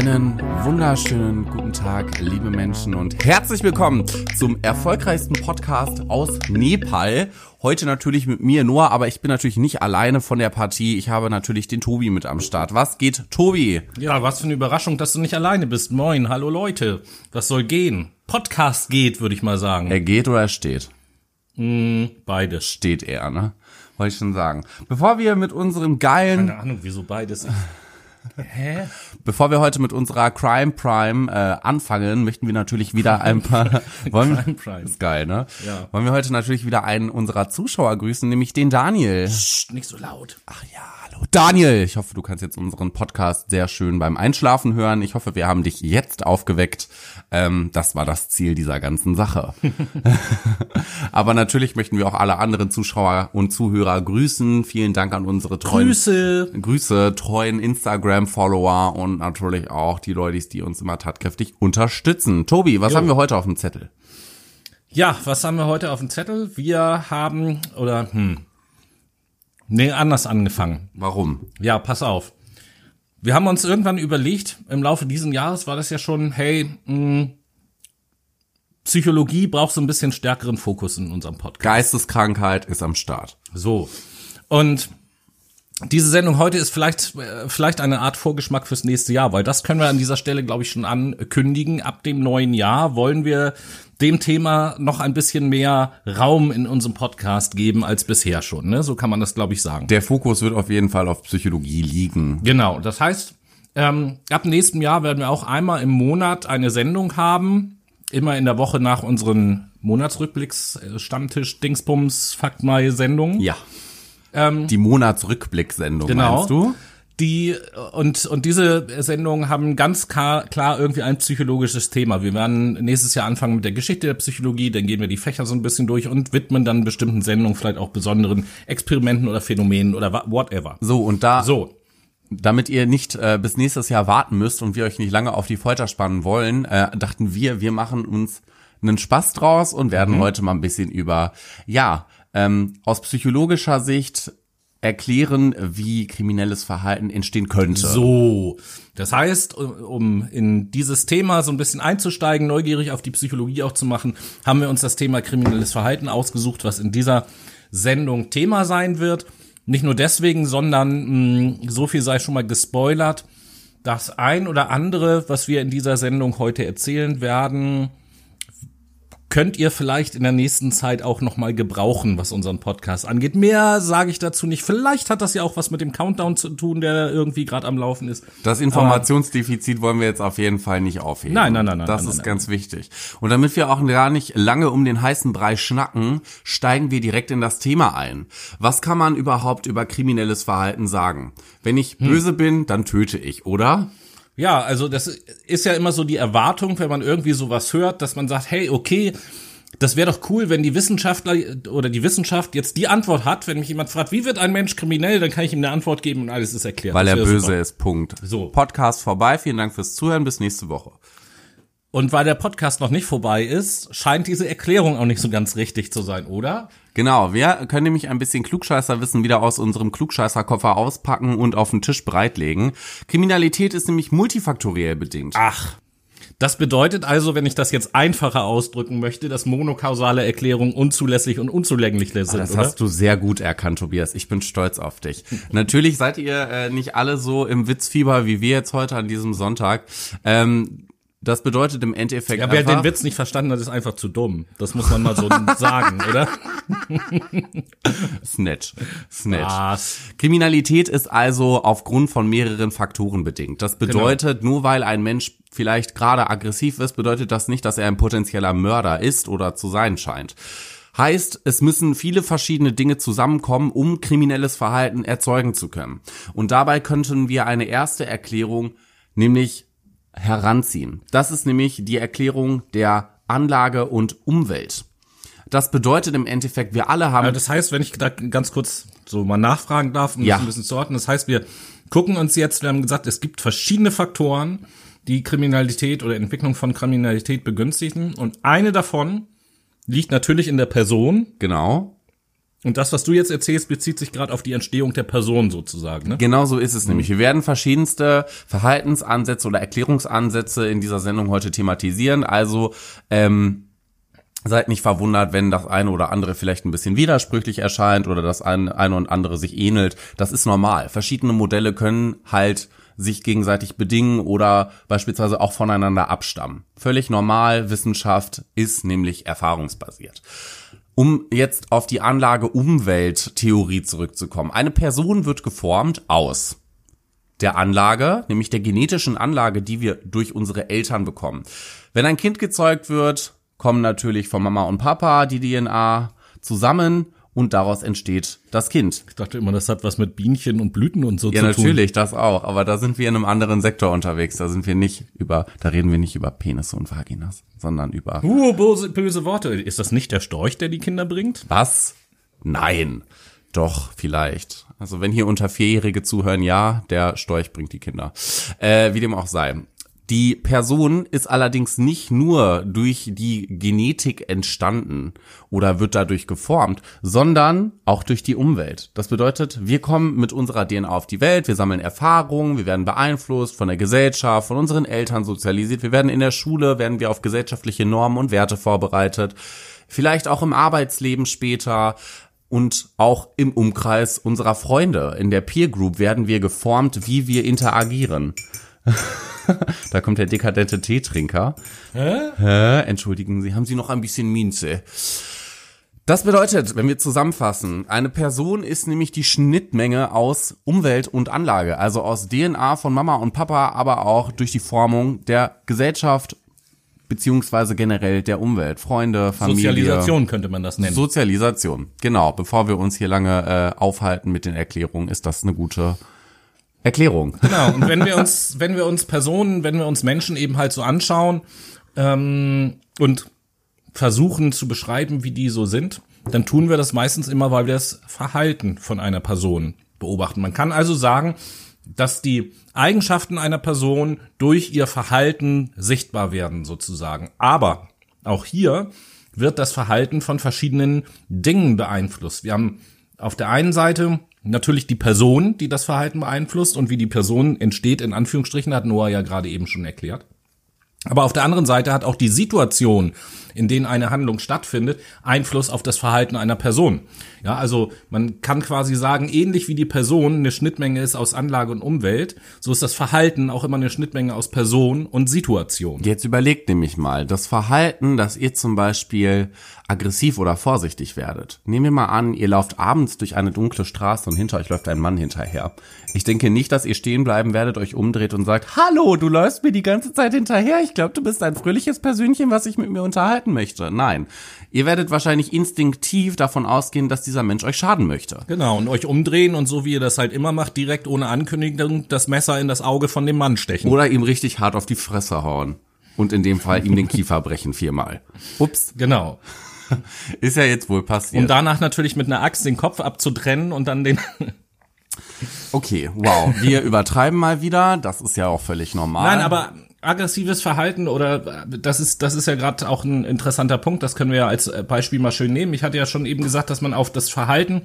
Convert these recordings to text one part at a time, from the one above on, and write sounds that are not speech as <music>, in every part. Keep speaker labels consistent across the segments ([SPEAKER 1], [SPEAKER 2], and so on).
[SPEAKER 1] Einen wunderschönen guten Tag, liebe Menschen, und herzlich willkommen zum erfolgreichsten Podcast aus Nepal. Heute natürlich mit mir, Noah, aber ich bin natürlich nicht alleine von der Partie. Ich habe natürlich den Tobi mit am Start. Was geht, Tobi?
[SPEAKER 2] Ja, was für eine Überraschung, dass du nicht alleine bist. Moin, hallo Leute. Was soll gehen? Podcast geht, würde ich mal sagen.
[SPEAKER 1] Er geht oder er steht?
[SPEAKER 2] Mm, beides.
[SPEAKER 1] Steht er, ne? Wollte ich schon sagen. Bevor wir mit unserem geilen...
[SPEAKER 2] Keine Ahnung, wieso beides. Hä?
[SPEAKER 1] Bevor wir heute mit unserer Crime Prime äh, anfangen, möchten wir natürlich wieder ein paar. <laughs> wollen,
[SPEAKER 2] Crime Prime.
[SPEAKER 1] Ist geil, ne?
[SPEAKER 2] Ja.
[SPEAKER 1] Wollen wir heute natürlich wieder einen unserer Zuschauer grüßen, nämlich den Daniel.
[SPEAKER 2] Psst, nicht so laut.
[SPEAKER 1] Ach ja, Daniel. Ich hoffe, du kannst jetzt unseren Podcast sehr schön beim Einschlafen hören. Ich hoffe, wir haben dich jetzt aufgeweckt. Ähm, das war das Ziel dieser ganzen Sache. <laughs> Aber natürlich möchten wir auch alle anderen Zuschauer und Zuhörer grüßen. Vielen Dank an unsere treuen
[SPEAKER 2] Grüße.
[SPEAKER 1] Grüße, treuen Instagram-Follower und natürlich auch die Leute, die uns immer tatkräftig unterstützen. Tobi, was
[SPEAKER 2] Jo.
[SPEAKER 1] haben wir heute auf dem Zettel?
[SPEAKER 2] Ja, was haben wir heute auf dem Zettel? Wir haben, oder, hm. Nee, anders angefangen.
[SPEAKER 1] Warum?
[SPEAKER 2] Ja, pass auf. Wir haben uns irgendwann überlegt, im Laufe dieses Jahres war das ja schon, hey, mh, Psychologie braucht so ein bisschen stärkeren Fokus in unserem Podcast.
[SPEAKER 1] Geisteskrankheit ist am Start.
[SPEAKER 2] So. Und diese Sendung heute ist vielleicht, äh, vielleicht eine Art Vorgeschmack fürs nächste Jahr, weil das können wir an dieser Stelle, glaube ich, schon ankündigen. Ab dem neuen Jahr wollen wir dem Thema noch ein bisschen mehr Raum in unserem Podcast geben als bisher schon. Ne? So kann man das, glaube ich, sagen.
[SPEAKER 1] Der Fokus wird auf jeden Fall auf Psychologie liegen.
[SPEAKER 2] Genau, das heißt, ähm, ab nächstem Jahr werden wir auch einmal im Monat eine Sendung haben, immer in der Woche nach unseren Monatsrückblicks, äh, Stammtisch, Dingsbums, Fakt mal
[SPEAKER 1] Ja. die Monatsrückblicksendung,
[SPEAKER 2] Genau.
[SPEAKER 1] meinst du?
[SPEAKER 2] Die und und diese Sendungen haben ganz klar, klar irgendwie ein psychologisches Thema. Wir werden nächstes Jahr anfangen mit der Geschichte der Psychologie, dann gehen wir die Fächer so ein bisschen durch und widmen dann bestimmten Sendungen vielleicht auch besonderen Experimenten oder Phänomenen oder whatever.
[SPEAKER 1] So, und da,
[SPEAKER 2] So,
[SPEAKER 1] damit ihr nicht äh, bis nächstes Jahr warten müsst und wir euch nicht lange auf die Folter spannen wollen, äh, dachten wir, wir machen uns einen Spaß draus und werden
[SPEAKER 2] Mhm.
[SPEAKER 1] heute mal ein bisschen über, ja, ähm, aus psychologischer Sicht erklären, wie kriminelles Verhalten entstehen könnte.
[SPEAKER 2] So, das heißt, um in dieses Thema so ein bisschen einzusteigen, neugierig auf die Psychologie auch zu machen, haben wir uns das Thema kriminelles Verhalten ausgesucht, was in dieser Sendung Thema sein wird. Nicht nur deswegen, sondern mh, so viel sei schon mal gespoilert. Das ein oder andere, was wir in dieser Sendung heute erzählen werden, könnt ihr vielleicht in der nächsten Zeit auch noch mal gebrauchen, was unseren Podcast angeht. Mehr sage ich dazu nicht. Vielleicht hat das ja auch was mit dem Countdown zu tun, der irgendwie gerade am Laufen ist.
[SPEAKER 1] Das Informationsdefizit wollen wir jetzt auf jeden Fall nicht aufheben.
[SPEAKER 2] Nein, nein, nein, nein,
[SPEAKER 1] Das
[SPEAKER 2] nein,
[SPEAKER 1] ist
[SPEAKER 2] nein,
[SPEAKER 1] ganz wichtig. Und damit wir auch gar nicht lange um den heißen Brei schnacken, steigen wir direkt in das Thema ein. Was kann man überhaupt über kriminelles Verhalten sagen? Wenn ich
[SPEAKER 2] Hm.
[SPEAKER 1] böse bin, dann töte ich, oder?
[SPEAKER 2] Ja, also das ist ja immer so die Erwartung, wenn man irgendwie sowas hört, dass man sagt, hey, okay, das wäre doch cool, wenn die Wissenschaftler oder die Wissenschaft jetzt die Antwort hat, wenn mich jemand fragt, wie wird ein Mensch kriminell, dann kann ich ihm eine Antwort geben und alles ist erklärt.
[SPEAKER 1] Weil er böse
[SPEAKER 2] super.
[SPEAKER 1] ist, Punkt.
[SPEAKER 2] So.
[SPEAKER 1] Podcast vorbei, vielen Dank fürs Zuhören, bis nächste Woche.
[SPEAKER 2] Und weil der Podcast noch nicht vorbei ist, scheint diese Erklärung auch nicht so ganz richtig zu sein, oder?
[SPEAKER 1] Genau, wir können nämlich ein bisschen Klugscheißerwissen wieder aus unserem Klugscheißerkoffer auspacken und auf den Tisch breitlegen. Kriminalität ist nämlich multifaktoriell bedingt.
[SPEAKER 2] Ach. Das bedeutet also, wenn ich das jetzt einfacher ausdrücken möchte, dass monokausale Erklärungen unzulässig und unzulänglich sind,
[SPEAKER 1] Ah, Das
[SPEAKER 2] oder?
[SPEAKER 1] hast du sehr gut erkannt, Tobias. Ich bin stolz auf dich. <laughs> Natürlich seid ihr äh, nicht alle so im Witzfieber wie wir jetzt heute an diesem Sonntag. Ähm, das bedeutet im Endeffekt
[SPEAKER 2] Ja, wer den Witz nicht verstanden hat, ist einfach zu dumm. Das muss man mal so <laughs> sagen, oder?
[SPEAKER 1] Snatch. Snatch.
[SPEAKER 2] Was?
[SPEAKER 1] Kriminalität ist also aufgrund von mehreren Faktoren bedingt. Das bedeutet, nur weil ein Mensch vielleicht gerade aggressiv ist, bedeutet das nicht, dass er ein potenzieller Mörder ist oder zu sein scheint. Heißt, es müssen viele verschiedene Dinge zusammenkommen, um kriminelles Verhalten erzeugen zu können. Und dabei könnten wir eine erste Erklärung, nämlich heranziehen. Das ist nämlich die Erklärung der Anlage und Umwelt. Das bedeutet im Endeffekt, wir alle haben
[SPEAKER 2] Ja, das heißt, wenn ich da ganz kurz so mal nachfragen darf, um
[SPEAKER 1] Ja.
[SPEAKER 2] das ein bisschen zu ordnen, das heißt, wir gucken uns jetzt, wir haben gesagt, es gibt verschiedene Faktoren, die Kriminalität oder Entwicklung von Kriminalität begünstigen und eine davon liegt natürlich in der Person,
[SPEAKER 1] genau
[SPEAKER 2] Und das, was du jetzt erzählst, bezieht sich gerade auf die Entstehung der Person sozusagen. Ne?
[SPEAKER 1] Genau so ist es nämlich. Wir werden verschiedenste Verhaltensansätze oder Erklärungsansätze in dieser Sendung heute thematisieren. Also ähm, Seid nicht verwundert, wenn das eine oder andere vielleicht ein bisschen widersprüchlich erscheint oder das eine, eine und andere sich ähnelt. Das ist normal. Verschiedene Modelle können halt sich gegenseitig bedingen oder beispielsweise auch voneinander abstammen. Völlig normal. Wissenschaft ist nämlich erfahrungsbasiert. Um jetzt auf die Anlage-Umwelt-Theorie zurückzukommen. Eine Person wird geformt aus der Anlage, nämlich der genetischen Anlage, die wir durch unsere Eltern bekommen. Wenn ein Kind gezeugt wird, kommen natürlich von Mama und Papa die DNA zusammen und daraus entsteht das Kind.
[SPEAKER 2] Ich dachte immer, das hat was mit Bienchen und Blüten und so
[SPEAKER 1] Ja,
[SPEAKER 2] zu tun.
[SPEAKER 1] natürlich, das auch. Aber da sind wir in einem anderen Sektor unterwegs. Da sind wir nicht über, da reden wir nicht über Penisse und Vaginas, sondern über
[SPEAKER 2] Uh, böse, böse Worte. Ist das nicht der Storch, der die Kinder bringt?
[SPEAKER 1] was? Nein. Doch, vielleicht. Also wenn hier unter Vierjährige zuhören, ja, der Storch bringt die Kinder. Äh, wie dem auch sei. Die Person ist allerdings nicht nur durch die Genetik entstanden oder wird dadurch geformt, sondern auch durch die Umwelt. Das bedeutet, wir kommen mit unserer DNA auf die Welt, wir sammeln Erfahrungen, wir werden beeinflusst von der Gesellschaft, von unseren Eltern sozialisiert, wir werden in der Schule, werden wir auf gesellschaftliche Normen und Werte vorbereitet, vielleicht auch im Arbeitsleben später, und auch im Umkreis unserer Freunde. In der Peer Group werden wir geformt, wie wir interagieren. <laughs> da kommt der dekadente Teetrinker. Hä? Hä? Entschuldigen Sie, haben Sie noch ein bisschen Minze? Das bedeutet, wenn wir zusammenfassen, eine Person ist nämlich die Schnittmenge aus Umwelt und Anlage, also aus DNA von Mama und Papa, aber auch durch die Formung der Gesellschaft beziehungsweise generell der Umwelt, Freunde, Familie.
[SPEAKER 2] Sozialisation könnte man das nennen.
[SPEAKER 1] Sozialisation, genau. Bevor wir uns hier lange äh, aufhalten mit den Erklärungen, ist das eine gute Erklärung.
[SPEAKER 2] Genau, und wenn wir uns, wenn wir uns Personen, wenn wir uns Menschen eben halt so anschauen ähm, und versuchen zu beschreiben, wie die so sind, dann tun wir das meistens immer, weil wir das Verhalten von einer Person beobachten. Man kann also sagen, dass die Eigenschaften einer Person durch ihr Verhalten sichtbar werden, sozusagen. Aber auch hier wird das Verhalten von verschiedenen Dingen beeinflusst. Wir haben auf der einen Seite natürlich die Person, die das Verhalten beeinflusst und wie die Person entsteht, in Anführungsstrichen, hat Noah ja gerade eben schon erklärt. Aber auf der anderen Seite hat auch die Situation, in denen eine Handlung stattfindet, Einfluss auf das Verhalten einer Person. Ja, also man kann quasi sagen, ähnlich wie die Person eine Schnittmenge ist aus Anlage und Umwelt, so ist das Verhalten auch immer eine Schnittmenge aus Person und Situation.
[SPEAKER 1] Jetzt überlegt nämlich mal, das Verhalten, dass ihr zum Beispiel aggressiv oder vorsichtig werdet. Nehmen wir mal an, ihr lauft abends durch eine dunkle Straße und hinter euch läuft ein Mann hinterher. Ich denke nicht, dass ihr stehen bleiben werdet, euch umdreht und sagt, Hallo, du läufst mir die ganze Zeit hinterher. Ich glaube, du bist ein fröhliches Persönchen, was sich mit mir unterhalten möchte. Nein. Ihr werdet wahrscheinlich instinktiv davon ausgehen, dass dieser Mensch euch schaden möchte.
[SPEAKER 2] Genau, und euch umdrehen und so wie ihr das halt immer macht, direkt ohne Ankündigung das Messer in das Auge von dem Mann stechen.
[SPEAKER 1] Oder ihm richtig hart auf die Fresse hauen. Und in dem Fall ihm den Kiefer brechen viermal. Ups.
[SPEAKER 2] Genau. <laughs>
[SPEAKER 1] Ist ja jetzt wohl passiert.
[SPEAKER 2] Und danach natürlich mit einer Axt den Kopf abzutrennen und dann den. <laughs>
[SPEAKER 1] okay, wow. Wir übertreiben mal wieder. Das ist ja auch völlig normal.
[SPEAKER 2] Nein, aber aggressives Verhalten oder das ist das ist ja gerade auch ein interessanter Punkt. Das können wir ja als Beispiel mal schön nehmen. Ich hatte ja schon eben gesagt, dass man auf das Verhalten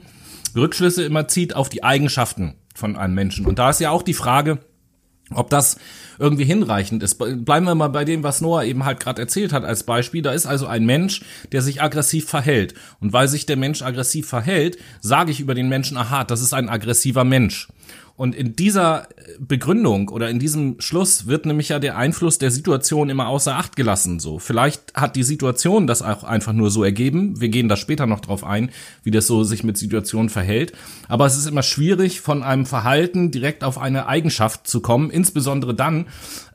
[SPEAKER 2] Rückschlüsse immer zieht auf die Eigenschaften von einem Menschen. Und da ist ja auch die Frage, ob das irgendwie hinreichend ist. Bleiben wir mal bei dem, was Noah eben halt gerade erzählt hat als Beispiel. Da ist also ein Mensch, der sich aggressiv verhält. Und weil sich der Mensch aggressiv verhält, sage ich über den Menschen, aha, das ist ein aggressiver Mensch. Und in dieser Begründung oder in diesem Schluss wird nämlich ja der Einfluss der Situation immer außer Acht gelassen. So, vielleicht hat die Situation das auch einfach nur so ergeben. Wir gehen da später noch drauf ein, wie das so sich mit Situationen verhält. Aber es ist immer schwierig, von einem Verhalten direkt auf eine Eigenschaft zu kommen, insbesondere dann,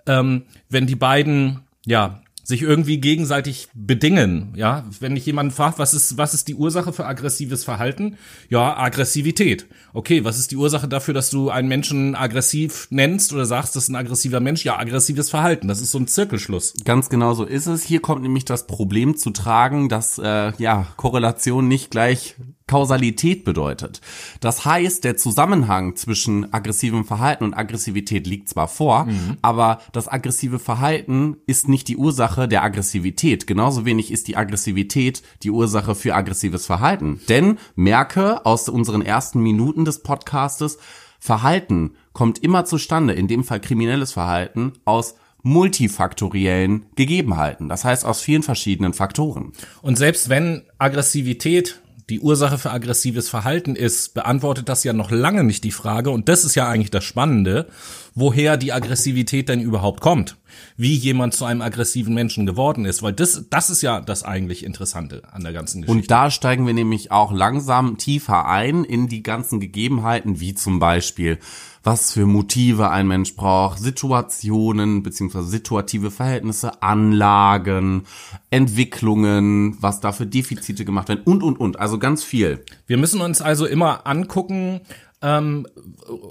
[SPEAKER 2] ähm, wenn die beiden ja sich irgendwie gegenseitig bedingen, ja. Wenn ich jemanden fragt, was ist, was ist die Ursache für aggressives Verhalten? Ja, Aggressivität. Okay, was ist die Ursache dafür, dass du einen Menschen aggressiv nennst oder sagst, das ist ein aggressiver Mensch? Ja, aggressives Verhalten. Das ist so ein Zirkelschluss.
[SPEAKER 1] Ganz genau so ist es. Hier kommt nämlich das Problem zu tragen, dass, äh, ja, Korrelation nicht gleich Kausalität bedeutet. Das heißt, der Zusammenhang zwischen aggressivem Verhalten und Aggressivität liegt zwar vor, mhm. aber das aggressive Verhalten ist nicht die Ursache der Aggressivität. Genauso wenig ist die Aggressivität die Ursache für aggressives Verhalten. Denn merke aus unseren ersten Minuten des Podcastes, Verhalten kommt immer zustande, in dem Fall kriminelles Verhalten, aus multifaktoriellen Gegebenheiten. Das heißt aus vielen verschiedenen Faktoren.
[SPEAKER 2] Und selbst wenn Aggressivität die Ursache für aggressives Verhalten ist, beantwortet das ja noch lange nicht die Frage, und das ist ja eigentlich das Spannende, woher die Aggressivität denn überhaupt kommt. Wie jemand zu einem aggressiven Menschen geworden ist, weil das, das ist ja das eigentlich Interessante an der ganzen Geschichte.
[SPEAKER 1] Und da steigen wir nämlich auch langsam tiefer ein in die ganzen Gegebenheiten, wie zum Beispiel was für Motive ein Mensch braucht, Situationen beziehungsweise situative Verhältnisse, Anlagen, Entwicklungen, was da für Defizite gemacht werden und, und, und. Also ganz viel.
[SPEAKER 2] Wir müssen uns also immer angucken, ähm,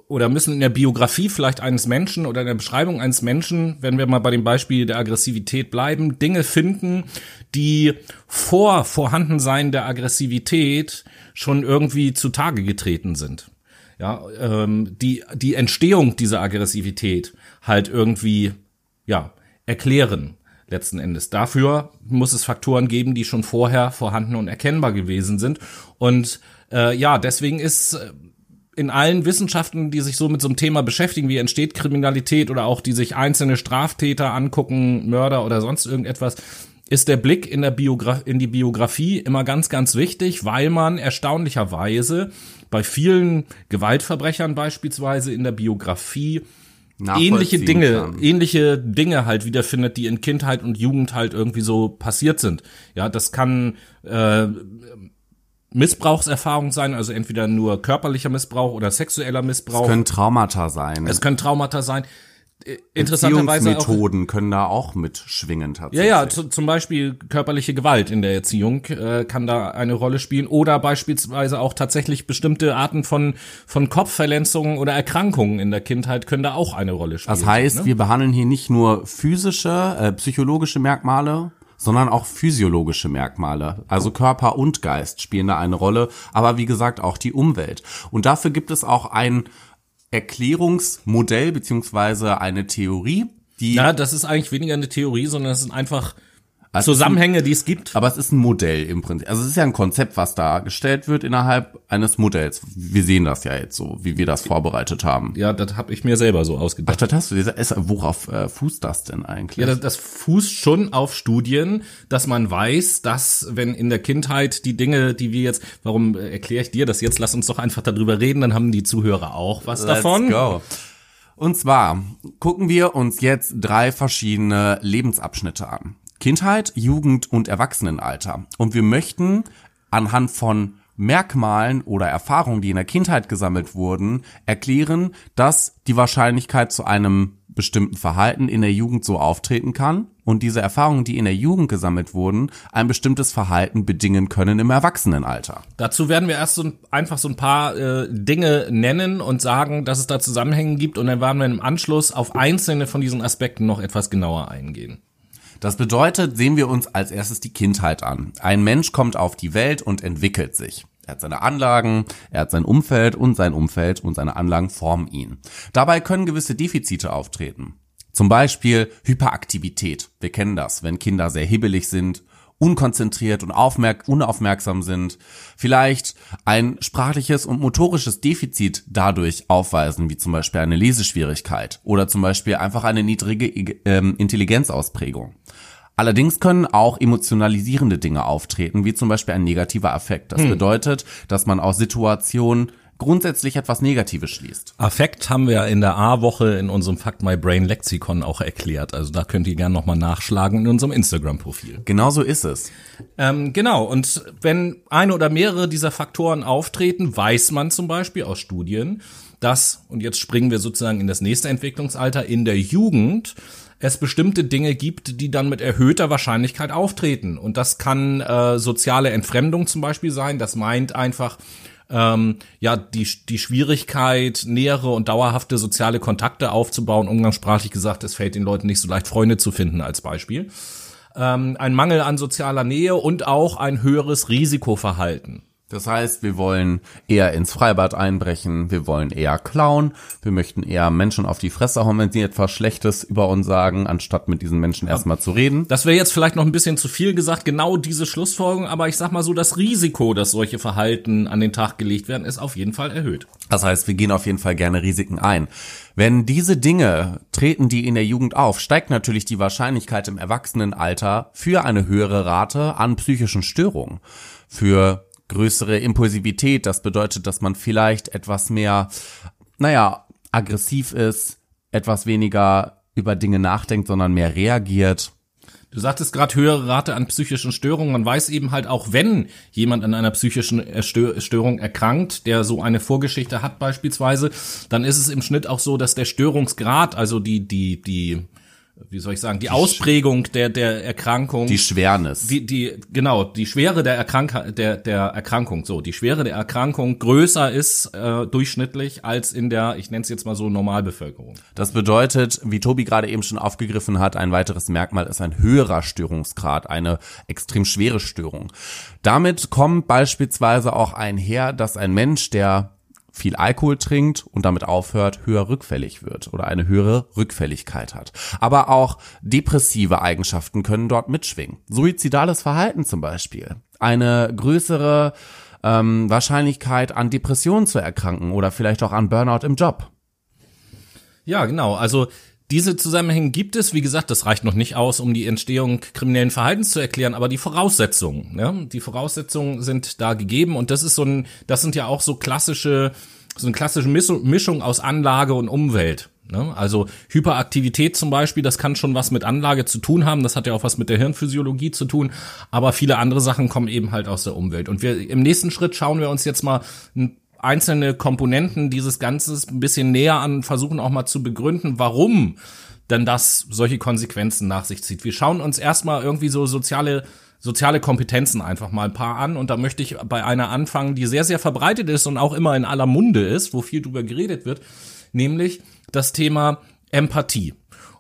[SPEAKER 2] oder müssen in der Biografie vielleicht eines Menschen oder in der Beschreibung eines Menschen, wenn wir mal bei dem Beispiel der Aggressivität bleiben, Dinge finden, die vor Vorhandensein der Aggressivität schon irgendwie zutage getreten sind ja, ähm, die, die Entstehung dieser Aggressivität halt irgendwie, ja, erklären letzten Endes. Dafür muss es Faktoren geben, die schon vorher vorhanden und erkennbar gewesen sind. Und äh, ja, deswegen ist äh, in allen Wissenschaften, die sich so mit so einem Thema beschäftigen, wie entsteht Kriminalität oder auch die sich einzelne Straftäter angucken, Mörder oder sonst irgendetwas, ist der Blick in, der Biogra in die Biografie immer ganz, ganz wichtig, weil man erstaunlicherweise bei vielen Gewaltverbrechern beispielsweise in der Biografie ähnliche Dinge, kann. ähnliche Dinge halt wiederfindet, die in Kindheit und Jugend halt irgendwie so passiert sind. Ja, das kann äh, Missbrauchserfahrung sein, also entweder nur körperlicher Missbrauch oder sexueller Missbrauch. Es
[SPEAKER 1] können Traumata sein.
[SPEAKER 2] Es können Traumata sein. Äh, interessanterweise
[SPEAKER 1] Methoden können da auch mitschwingen
[SPEAKER 2] tatsächlich. Ja, ja, zum Beispiel körperliche Gewalt in der Erziehung äh, kann da eine Rolle spielen oder beispielsweise auch tatsächlich bestimmte Arten von von Kopfverletzungen oder Erkrankungen in der Kindheit können da auch eine Rolle spielen.
[SPEAKER 1] Das heißt, ne? wir behandeln hier nicht nur physische, äh, psychologische Merkmale, sondern auch physiologische Merkmale. Also Körper und Geist spielen da eine Rolle, aber wie gesagt auch die Umwelt. Und dafür gibt es auch ein Erklärungsmodell beziehungsweise eine Theorie, die.
[SPEAKER 2] Ja, das ist eigentlich weniger eine Theorie, sondern es sind einfach also Zusammenhänge, die es gibt.
[SPEAKER 1] Aber es ist ein Modell im Prinzip. Also es ist ja ein Konzept, was dargestellt wird innerhalb eines Modells. Wir sehen das ja jetzt so, wie wir das vorbereitet haben.
[SPEAKER 2] Ja, das habe ich mir selber so ausgedacht.
[SPEAKER 1] Ach, das hast du diese, worauf äh, fußt das denn eigentlich?
[SPEAKER 2] Ja, das, das fußt schon auf Studien, dass man weiß, dass wenn in der Kindheit die Dinge, die wir jetzt, warum äh, erkläre ich dir das jetzt? Lass uns doch einfach darüber reden, dann haben die Zuhörer auch was Let's davon. Go.
[SPEAKER 1] Und zwar gucken wir uns jetzt drei verschiedene Lebensabschnitte an. Kindheit, Jugend und Erwachsenenalter. Und wir möchten anhand von Merkmalen oder Erfahrungen, die in der Kindheit gesammelt wurden, erklären, dass die Wahrscheinlichkeit zu einem bestimmten Verhalten in der Jugend so auftreten kann und diese Erfahrungen, die in der Jugend gesammelt wurden, ein bestimmtes Verhalten bedingen können im Erwachsenenalter.
[SPEAKER 2] Dazu werden wir erst so ein, einfach so ein paar äh, Dinge nennen und sagen, dass es da Zusammenhänge gibt und dann werden wir im Anschluss auf einzelne von diesen Aspekten noch etwas genauer eingehen.
[SPEAKER 1] Das bedeutet, sehen wir uns als erstes die Kindheit an. Ein Mensch kommt auf die Welt und entwickelt sich. Er hat seine Anlagen, er hat sein Umfeld und sein Umfeld und seine Anlagen formen ihn. Dabei können gewisse Defizite auftreten. Zum Beispiel Hyperaktivität. Wir kennen das, wenn Kinder sehr hibbelig sind unkonzentriert und aufmerk unaufmerksam sind, vielleicht ein sprachliches und motorisches Defizit dadurch aufweisen, wie zum Beispiel eine Leseschwierigkeit oder zum Beispiel einfach eine niedrige ähm, Intelligenzausprägung. Allerdings können auch emotionalisierende Dinge auftreten, wie zum Beispiel ein negativer Affekt. Das hm. bedeutet, dass man aus Situationen grundsätzlich etwas Negatives schließt.
[SPEAKER 2] Affekt haben wir in der A-Woche in unserem Fact My Brain Lexikon auch erklärt. Also da könnt ihr gerne nochmal nachschlagen in unserem Instagram-Profil.
[SPEAKER 1] Genau so ist es.
[SPEAKER 2] Ähm, genau. Und wenn eine oder mehrere dieser Faktoren auftreten, weiß man zum Beispiel aus Studien, dass, und jetzt springen wir sozusagen in das nächste Entwicklungsalter, in der Jugend es bestimmte Dinge gibt, die dann mit erhöhter Wahrscheinlichkeit auftreten. Und das kann äh, soziale Entfremdung zum Beispiel sein. Das meint einfach, ähm, ja die, die Schwierigkeit, nähere und dauerhafte soziale Kontakte aufzubauen, umgangssprachlich gesagt, es fällt den Leuten nicht so leicht, Freunde zu finden als Beispiel. Ähm, ein Mangel an sozialer Nähe und auch ein höheres Risikoverhalten.
[SPEAKER 1] Das heißt, wir wollen eher ins Freibad einbrechen, wir wollen eher klauen, wir möchten eher Menschen auf die Fresse hauen, wenn sie etwas Schlechtes über uns sagen, anstatt mit diesen Menschen erstmal zu reden.
[SPEAKER 2] Das wäre jetzt vielleicht noch ein bisschen zu viel gesagt, genau diese Schlussfolgerung, aber ich sag mal so, das Risiko, dass solche Verhalten an den Tag gelegt werden, ist auf jeden Fall erhöht.
[SPEAKER 1] Das heißt, wir gehen auf jeden Fall gerne Risiken ein. Wenn diese Dinge treten die in der Jugend auf, steigt natürlich die Wahrscheinlichkeit im Erwachsenenalter für eine höhere Rate an psychischen Störungen. Für größere Impulsivität. Das bedeutet, dass man vielleicht etwas mehr, naja, aggressiv ist, etwas weniger über Dinge nachdenkt, sondern mehr reagiert.
[SPEAKER 2] Du sagtest gerade höhere Rate an psychischen Störungen. Man weiß eben halt auch, wenn jemand an einer psychischen Störung erkrankt, der so eine Vorgeschichte hat beispielsweise, dann ist es im Schnitt auch so, dass der Störungsgrad, also die, die, die, wie soll ich sagen, die, die Ausprägung der der Erkrankung,
[SPEAKER 1] die Schwernis,
[SPEAKER 2] die die genau die Schwere der Erkrank der der Erkrankung, so die Schwere der Erkrankung größer ist äh, durchschnittlich als in der, ich nenne es jetzt mal so Normalbevölkerung.
[SPEAKER 1] Das bedeutet, wie Tobi gerade eben schon aufgegriffen hat, ein weiteres Merkmal ist ein höherer Störungsgrad, eine extrem schwere Störung. Damit kommt beispielsweise auch einher, dass ein Mensch, der viel Alkohol trinkt und damit aufhört, höher rückfällig wird oder eine höhere Rückfälligkeit hat. Aber auch depressive Eigenschaften können dort mitschwingen. Suizidales Verhalten zum Beispiel. Eine größere ähm, Wahrscheinlichkeit an Depressionen zu erkranken oder vielleicht auch an Burnout im Job.
[SPEAKER 2] Ja, genau. Also diese Zusammenhänge gibt es, wie gesagt, das reicht noch nicht aus, um die Entstehung kriminellen Verhaltens zu erklären, aber die Voraussetzungen, ja, die Voraussetzungen sind da gegeben und das ist so ein, das sind ja auch so klassische, so eine klassische Mischung aus Anlage und Umwelt. Ne? Also Hyperaktivität zum Beispiel, das kann schon was mit Anlage zu tun haben, das hat ja auch was mit der Hirnphysiologie zu tun, aber viele andere Sachen kommen eben halt aus der Umwelt. Und wir im nächsten Schritt schauen wir uns jetzt mal ein einzelne Komponenten dieses Ganzes ein bisschen näher an, versuchen auch mal zu begründen, warum denn das solche Konsequenzen nach sich zieht. Wir schauen uns erstmal irgendwie so soziale soziale Kompetenzen einfach mal ein paar an und da möchte ich bei einer anfangen, die sehr sehr verbreitet ist und auch immer in aller Munde ist, wo viel drüber geredet wird, nämlich das Thema Empathie.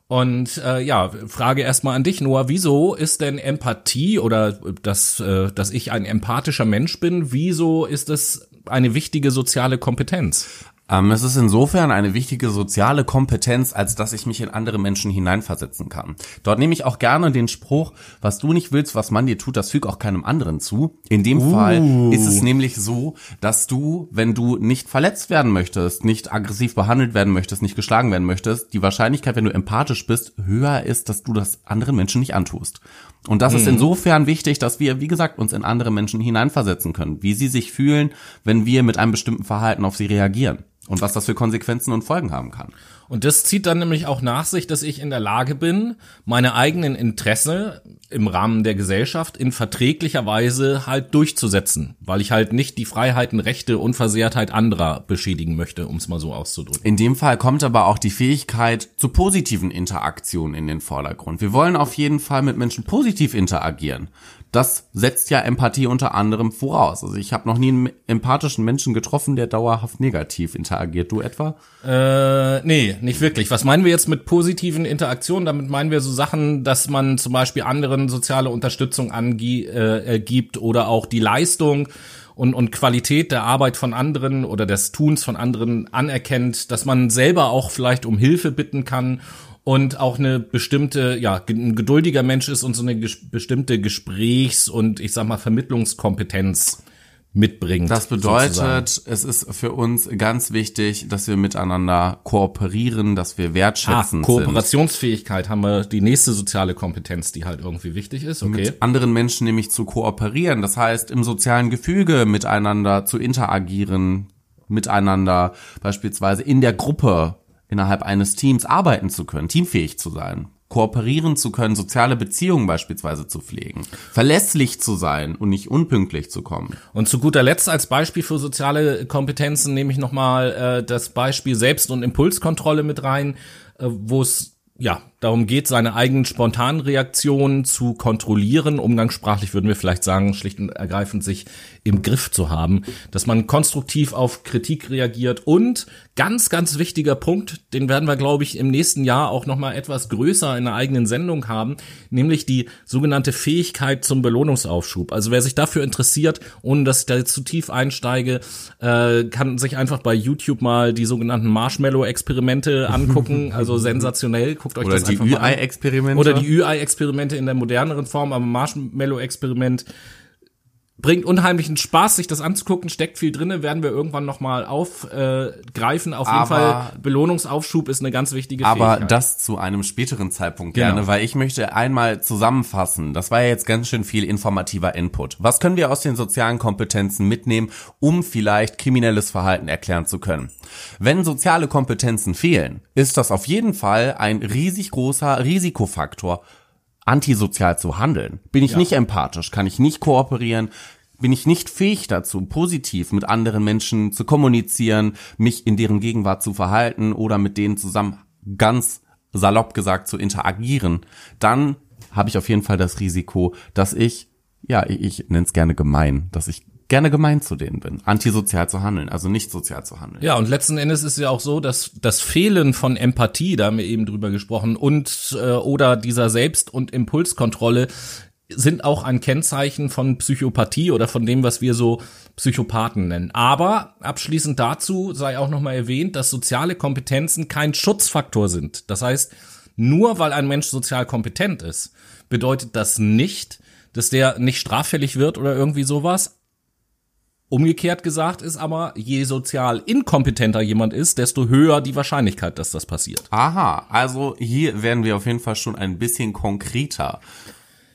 [SPEAKER 2] Und äh, ja, Frage erstmal an dich, Noah, wieso ist denn Empathie oder dass, äh, dass ich ein empathischer Mensch bin, wieso ist es eine wichtige soziale Kompetenz?
[SPEAKER 1] Ähm, es ist insofern eine wichtige soziale Kompetenz, als dass ich mich in andere Menschen hineinversetzen kann. Dort nehme ich auch gerne den Spruch, was du nicht willst, was man dir tut, das füg auch keinem anderen zu. In dem uh. Fall ist es nämlich so, dass du, wenn du nicht verletzt werden möchtest, nicht aggressiv behandelt werden möchtest, nicht geschlagen werden möchtest, die Wahrscheinlichkeit, wenn du empathisch bist, höher ist, dass du das anderen Menschen nicht antust. Und das mhm. ist insofern wichtig, dass wir, wie gesagt, uns in andere Menschen hineinversetzen können, wie sie sich fühlen, wenn wir mit einem bestimmten Verhalten auf sie reagieren und was das für Konsequenzen und Folgen haben kann.
[SPEAKER 2] Und das zieht dann nämlich auch nach sich, dass ich in der Lage bin, meine eigenen Interesse im Rahmen der Gesellschaft in verträglicher Weise halt durchzusetzen, weil ich halt nicht die Freiheiten, Rechte, Unversehrtheit anderer beschädigen möchte, um es mal so auszudrücken.
[SPEAKER 1] In dem Fall kommt aber auch die Fähigkeit zu positiven Interaktionen in den Vordergrund. Wir wollen auf jeden Fall mit Menschen positiv interagieren das setzt ja Empathie unter anderem voraus. Also ich habe noch nie einen empathischen Menschen getroffen, der dauerhaft negativ interagiert. Du etwa?
[SPEAKER 2] Äh, nee, nicht wirklich. Was meinen wir jetzt mit positiven Interaktionen? Damit meinen wir so Sachen, dass man zum Beispiel anderen soziale Unterstützung angibt äh, oder auch die Leistung und, und Qualität der Arbeit von anderen oder des Tuns von anderen anerkennt, dass man selber auch vielleicht um Hilfe bitten kann und auch eine bestimmte, ja, ein geduldiger Mensch ist und so eine ges bestimmte Gesprächs- und ich sag mal Vermittlungskompetenz mitbringt.
[SPEAKER 1] Das bedeutet, sozusagen. es ist für uns ganz wichtig, dass wir miteinander kooperieren, dass wir wertschätzen.
[SPEAKER 2] Ah, Kooperationsfähigkeit sind. haben wir die nächste soziale Kompetenz, die halt irgendwie wichtig ist. Okay.
[SPEAKER 1] Mit anderen Menschen nämlich zu kooperieren. Das heißt, im sozialen Gefüge miteinander zu interagieren, miteinander beispielsweise in der Gruppe innerhalb eines Teams arbeiten zu können, teamfähig zu sein, kooperieren zu können, soziale Beziehungen beispielsweise zu pflegen, verlässlich zu sein und nicht unpünktlich zu kommen.
[SPEAKER 2] Und zu guter Letzt als Beispiel für soziale Kompetenzen nehme ich nochmal äh, das Beispiel Selbst- und Impulskontrolle mit rein, äh, wo es ja darum geht, seine eigenen spontanen Reaktionen zu kontrollieren. Umgangssprachlich würden wir vielleicht sagen, schlicht und ergreifend sich im Griff zu haben, dass man konstruktiv auf Kritik reagiert und ganz, ganz wichtiger Punkt, den werden wir, glaube ich, im nächsten Jahr auch nochmal etwas größer in einer eigenen Sendung haben, nämlich die sogenannte Fähigkeit zum Belohnungsaufschub. Also wer sich dafür interessiert, ohne dass ich da jetzt zu tief einsteige, äh, kann sich einfach bei YouTube mal die sogenannten Marshmallow-Experimente angucken. <laughs> Also sensationell. Guckt euch
[SPEAKER 1] Oder
[SPEAKER 2] das
[SPEAKER 1] die. Ü-Ei-Experimente.
[SPEAKER 2] Oder die Ü-Ei-Experimente in der moderneren Form, aber Marshmallow-Experiment bringt unheimlichen Spaß, sich das anzugucken, steckt viel drinne, werden wir irgendwann nochmal aufgreifen. Auf jeden
[SPEAKER 1] Aber-
[SPEAKER 2] Fall, Belohnungsaufschub ist eine ganz wichtige
[SPEAKER 1] Aber
[SPEAKER 2] Fähigkeit.
[SPEAKER 1] das zu einem späteren Zeitpunkt
[SPEAKER 2] Genau.
[SPEAKER 1] gerne, weil ich möchte einmal zusammenfassen. Das war ja jetzt ganz schön viel informativer Input. Was können wir aus den sozialen Kompetenzen mitnehmen, um vielleicht kriminelles Verhalten erklären zu können? Wenn soziale Kompetenzen fehlen, ist das auf jeden Fall ein riesig großer Risikofaktor, antisozial zu handeln. Bin ich nicht empathisch, kann ich nicht kooperieren, bin ich nicht fähig dazu, positiv mit anderen Menschen zu kommunizieren, mich in deren Gegenwart zu verhalten oder mit denen zusammen ganz salopp gesagt zu interagieren, dann habe ich auf jeden Fall das Risiko, dass ich, ja, ich, ich nenne es gerne gemein, dass ich gerne gemein zu denen bin, antisozial zu handeln, also nicht sozial zu handeln.
[SPEAKER 2] Ja, und letzten Endes ist ja auch so, dass das Fehlen von Empathie, da haben wir eben drüber gesprochen, und äh, oder dieser Selbst- und Impulskontrolle sind auch ein Kennzeichen von Psychopathie oder von dem, was wir so Psychopathen nennen. Aber abschließend dazu sei auch nochmal erwähnt, dass soziale Kompetenzen kein Schutzfaktor sind. Das heißt, nur weil ein Mensch sozial kompetent ist, bedeutet das nicht, dass der nicht straffällig wird oder irgendwie sowas. Umgekehrt gesagt ist aber, je sozial inkompetenter jemand ist, desto höher die Wahrscheinlichkeit, dass das passiert.
[SPEAKER 1] Aha, also hier werden wir auf jeden Fall schon ein bisschen konkreter.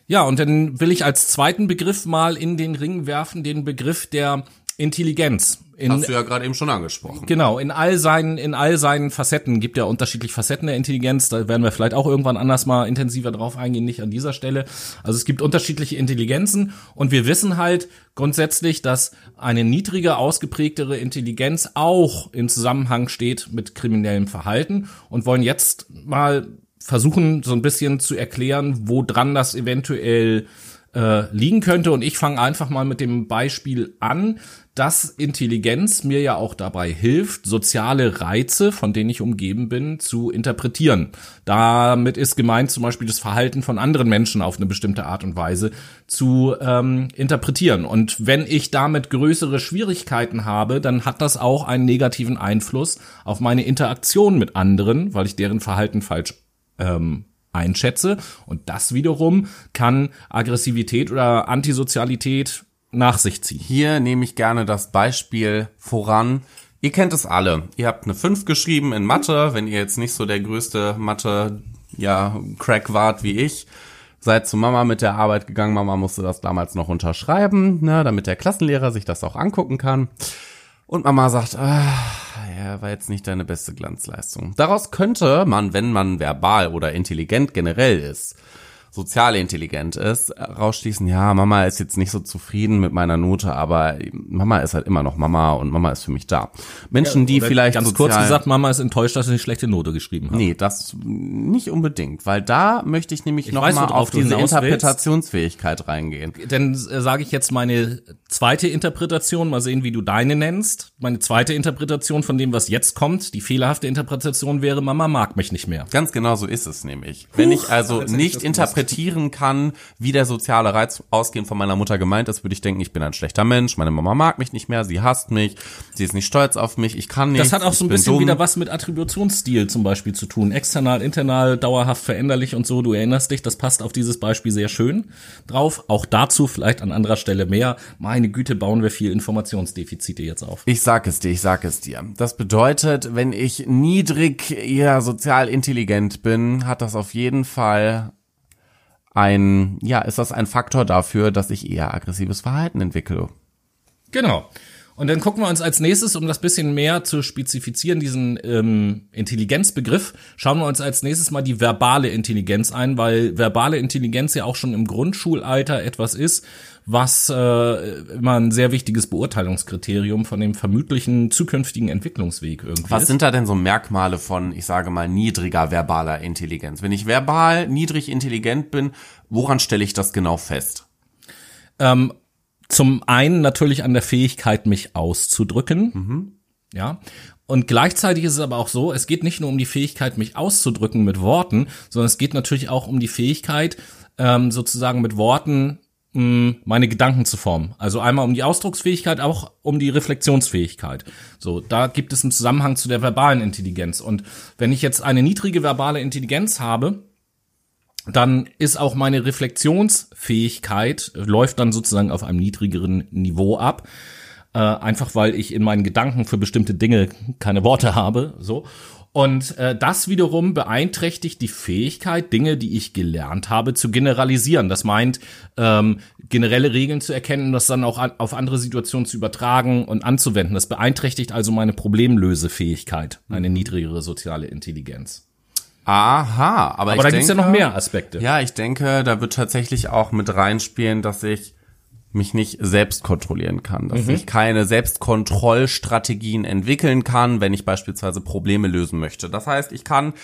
[SPEAKER 2] Ja, und dann will ich als zweiten Begriff mal in den Ring werfen, den Begriff der Intelligenz. In,
[SPEAKER 1] Hast du ja gerade eben schon angesprochen.
[SPEAKER 2] Genau, in all seinen, in all seinen Facetten gibt ja unterschiedlich Facetten der Intelligenz. Da werden wir vielleicht auch irgendwann anders mal intensiver drauf eingehen, nicht an dieser Stelle. Also es gibt unterschiedliche Intelligenzen und wir wissen halt grundsätzlich, dass eine niedrige, ausgeprägtere Intelligenz auch in Zusammenhang steht mit kriminellem Verhalten und wollen jetzt mal versuchen, so ein bisschen zu erklären, wo dran das eventuell äh, liegen könnte. Und ich fange einfach mal mit dem Beispiel an, dass Intelligenz mir ja auch dabei hilft, soziale Reize, von denen ich umgeben bin, zu interpretieren. Damit ist gemeint zum Beispiel das Verhalten von anderen Menschen auf eine bestimmte Art und Weise zu ähm, interpretieren. Und wenn ich damit größere Schwierigkeiten habe, dann hat das auch einen negativen Einfluss auf meine Interaktion mit anderen, weil ich deren Verhalten falsch ähm, einschätze. Und das wiederum kann Aggressivität oder Antisozialität nach sich ziehen.
[SPEAKER 1] Hier nehme ich gerne das Beispiel voran. Ihr kennt es alle. Ihr habt eine 5 geschrieben in Mathe, wenn ihr jetzt nicht so der größte Mathe, ja, Crack wart wie ich. Seid zu Mama mit der Arbeit gegangen. Mama musste das damals noch unterschreiben, ne, damit der Klassenlehrer sich das auch angucken kann. Und Mama sagt, ah, ja, war jetzt nicht deine beste Glanzleistung. Daraus könnte man, wenn man verbal oder intelligent generell ist, sozial intelligent ist, rausschließen, ja, Mama ist jetzt nicht so zufrieden mit meiner Note, aber Mama ist halt immer noch Mama und Mama ist für mich da. Menschen, die
[SPEAKER 2] Oder
[SPEAKER 1] vielleicht
[SPEAKER 2] ganz kurz gesagt, Mama ist enttäuscht, dass ich eine schlechte Note geschrieben habe.
[SPEAKER 1] Nee, das nicht unbedingt, weil da möchte ich nämlich
[SPEAKER 2] Ich
[SPEAKER 1] noch
[SPEAKER 2] weiß,
[SPEAKER 1] mal
[SPEAKER 2] worauf
[SPEAKER 1] auf diese. Interpretationsfähigkeit reingehen.
[SPEAKER 2] Dann äh, sage ich jetzt meine zweite Interpretation, mal sehen, wie du deine nennst. Meine zweite Interpretation von dem, was jetzt kommt, die fehlerhafte Interpretation wäre, Mama mag mich nicht mehr.
[SPEAKER 1] Ganz genau so ist es nämlich. Wenn ich also nicht
[SPEAKER 2] das
[SPEAKER 1] interpretieren kann, wie der soziale Reiz ausgehend von meiner Mutter gemeint ist, würde ich denken, ich bin ein schlechter Mensch, meine Mama mag mich nicht mehr, sie hasst mich, sie ist nicht stolz auf mich, ich kann nicht.
[SPEAKER 2] Das hat auch so ein bisschen
[SPEAKER 1] dumm.
[SPEAKER 2] wieder was mit Attributionsstil zum Beispiel zu tun. External, internal, dauerhaft veränderlich und so. Du erinnerst dich, das passt auf dieses Beispiel sehr schön drauf. Auch dazu vielleicht an anderer Stelle mehr. Meine Güte, bauen wir viel Informationsdefizite jetzt auf.
[SPEAKER 1] Ich sag es dir, ich sag es dir. Das bedeutet, wenn ich niedrig, ja, sozial intelligent bin, hat das auf jeden Fall ein, ja, ist das ein Faktor dafür, dass ich eher aggressives Verhalten entwickle.
[SPEAKER 2] Genau. Und dann gucken wir uns als nächstes, um das bisschen mehr zu spezifizieren, diesen ähm, Intelligenzbegriff, schauen wir uns als nächstes mal die verbale Intelligenz ein, weil verbale Intelligenz ja auch schon im Grundschulalter etwas ist, was äh, immer ein sehr wichtiges Beurteilungskriterium von dem vermutlichen zukünftigen Entwicklungsweg irgendwie
[SPEAKER 1] Was
[SPEAKER 2] ist.
[SPEAKER 1] sind da denn so Merkmale von, ich sage mal, niedriger verbaler Intelligenz? Wenn ich verbal niedrig intelligent bin, woran stelle ich das genau fest?
[SPEAKER 2] Ähm, zum einen natürlich an der Fähigkeit, mich auszudrücken. Ja. Und gleichzeitig ist es aber auch so, es geht nicht nur um die Fähigkeit, mich auszudrücken mit Worten, sondern es geht natürlich auch um die Fähigkeit, ähm, sozusagen mit Worten mh, meine Gedanken zu formen. Also einmal um die Ausdrucksfähigkeit, auch um die Reflexionsfähigkeit. So, da gibt es einen Zusammenhang zu der verbalen Intelligenz. Und wenn ich jetzt eine niedrige verbale Intelligenz habe, dann ist auch meine Reflexionsfähigkeit, äh, läuft dann sozusagen auf einem niedrigeren Niveau ab. Äh, einfach weil ich in meinen Gedanken für bestimmte Dinge keine Worte habe. So. Und äh, das wiederum beeinträchtigt die Fähigkeit, Dinge, die ich gelernt habe, zu generalisieren. Das meint, ähm, generelle Regeln zu erkennen, das dann auch an, auf andere Situationen zu übertragen und anzuwenden. Das beeinträchtigt also meine Problemlösefähigkeit, eine niedrigere soziale Intelligenz.
[SPEAKER 1] Aha, aber,
[SPEAKER 2] Aber
[SPEAKER 1] ich
[SPEAKER 2] da
[SPEAKER 1] denke,
[SPEAKER 2] gibt's ja noch mehr Aspekte.
[SPEAKER 1] Ja, ich denke, da wird tatsächlich auch mit reinspielen, dass ich mich nicht selbst kontrollieren kann, dass ich keine Selbstkontrollstrategien entwickeln kann, wenn ich beispielsweise Probleme lösen möchte. Das heißt, ich kann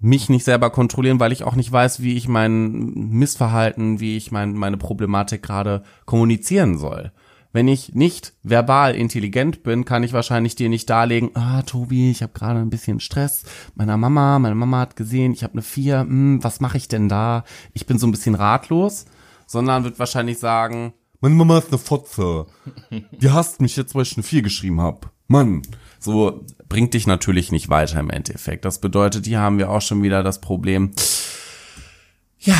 [SPEAKER 1] mich nicht selber kontrollieren, weil ich auch nicht weiß, wie ich mein Missverhalten, wie ich mein, meine Problematik gerade kommunizieren soll. Wenn ich nicht verbal intelligent bin, kann ich wahrscheinlich dir nicht darlegen, ah, Tobi, ich habe gerade ein bisschen Stress. Meiner Mama, meine Mama hat gesehen, ich habe eine Vier, hm, was mache ich denn da? Ich bin so ein bisschen ratlos, sondern wird wahrscheinlich sagen, meine Mama ist eine Fotze. Die hasst mich jetzt, weil ich eine Vier geschrieben hab. Mann, so bringt dich natürlich nicht weiter im Endeffekt. Das bedeutet, hier haben wir auch schon wieder das Problem, ja,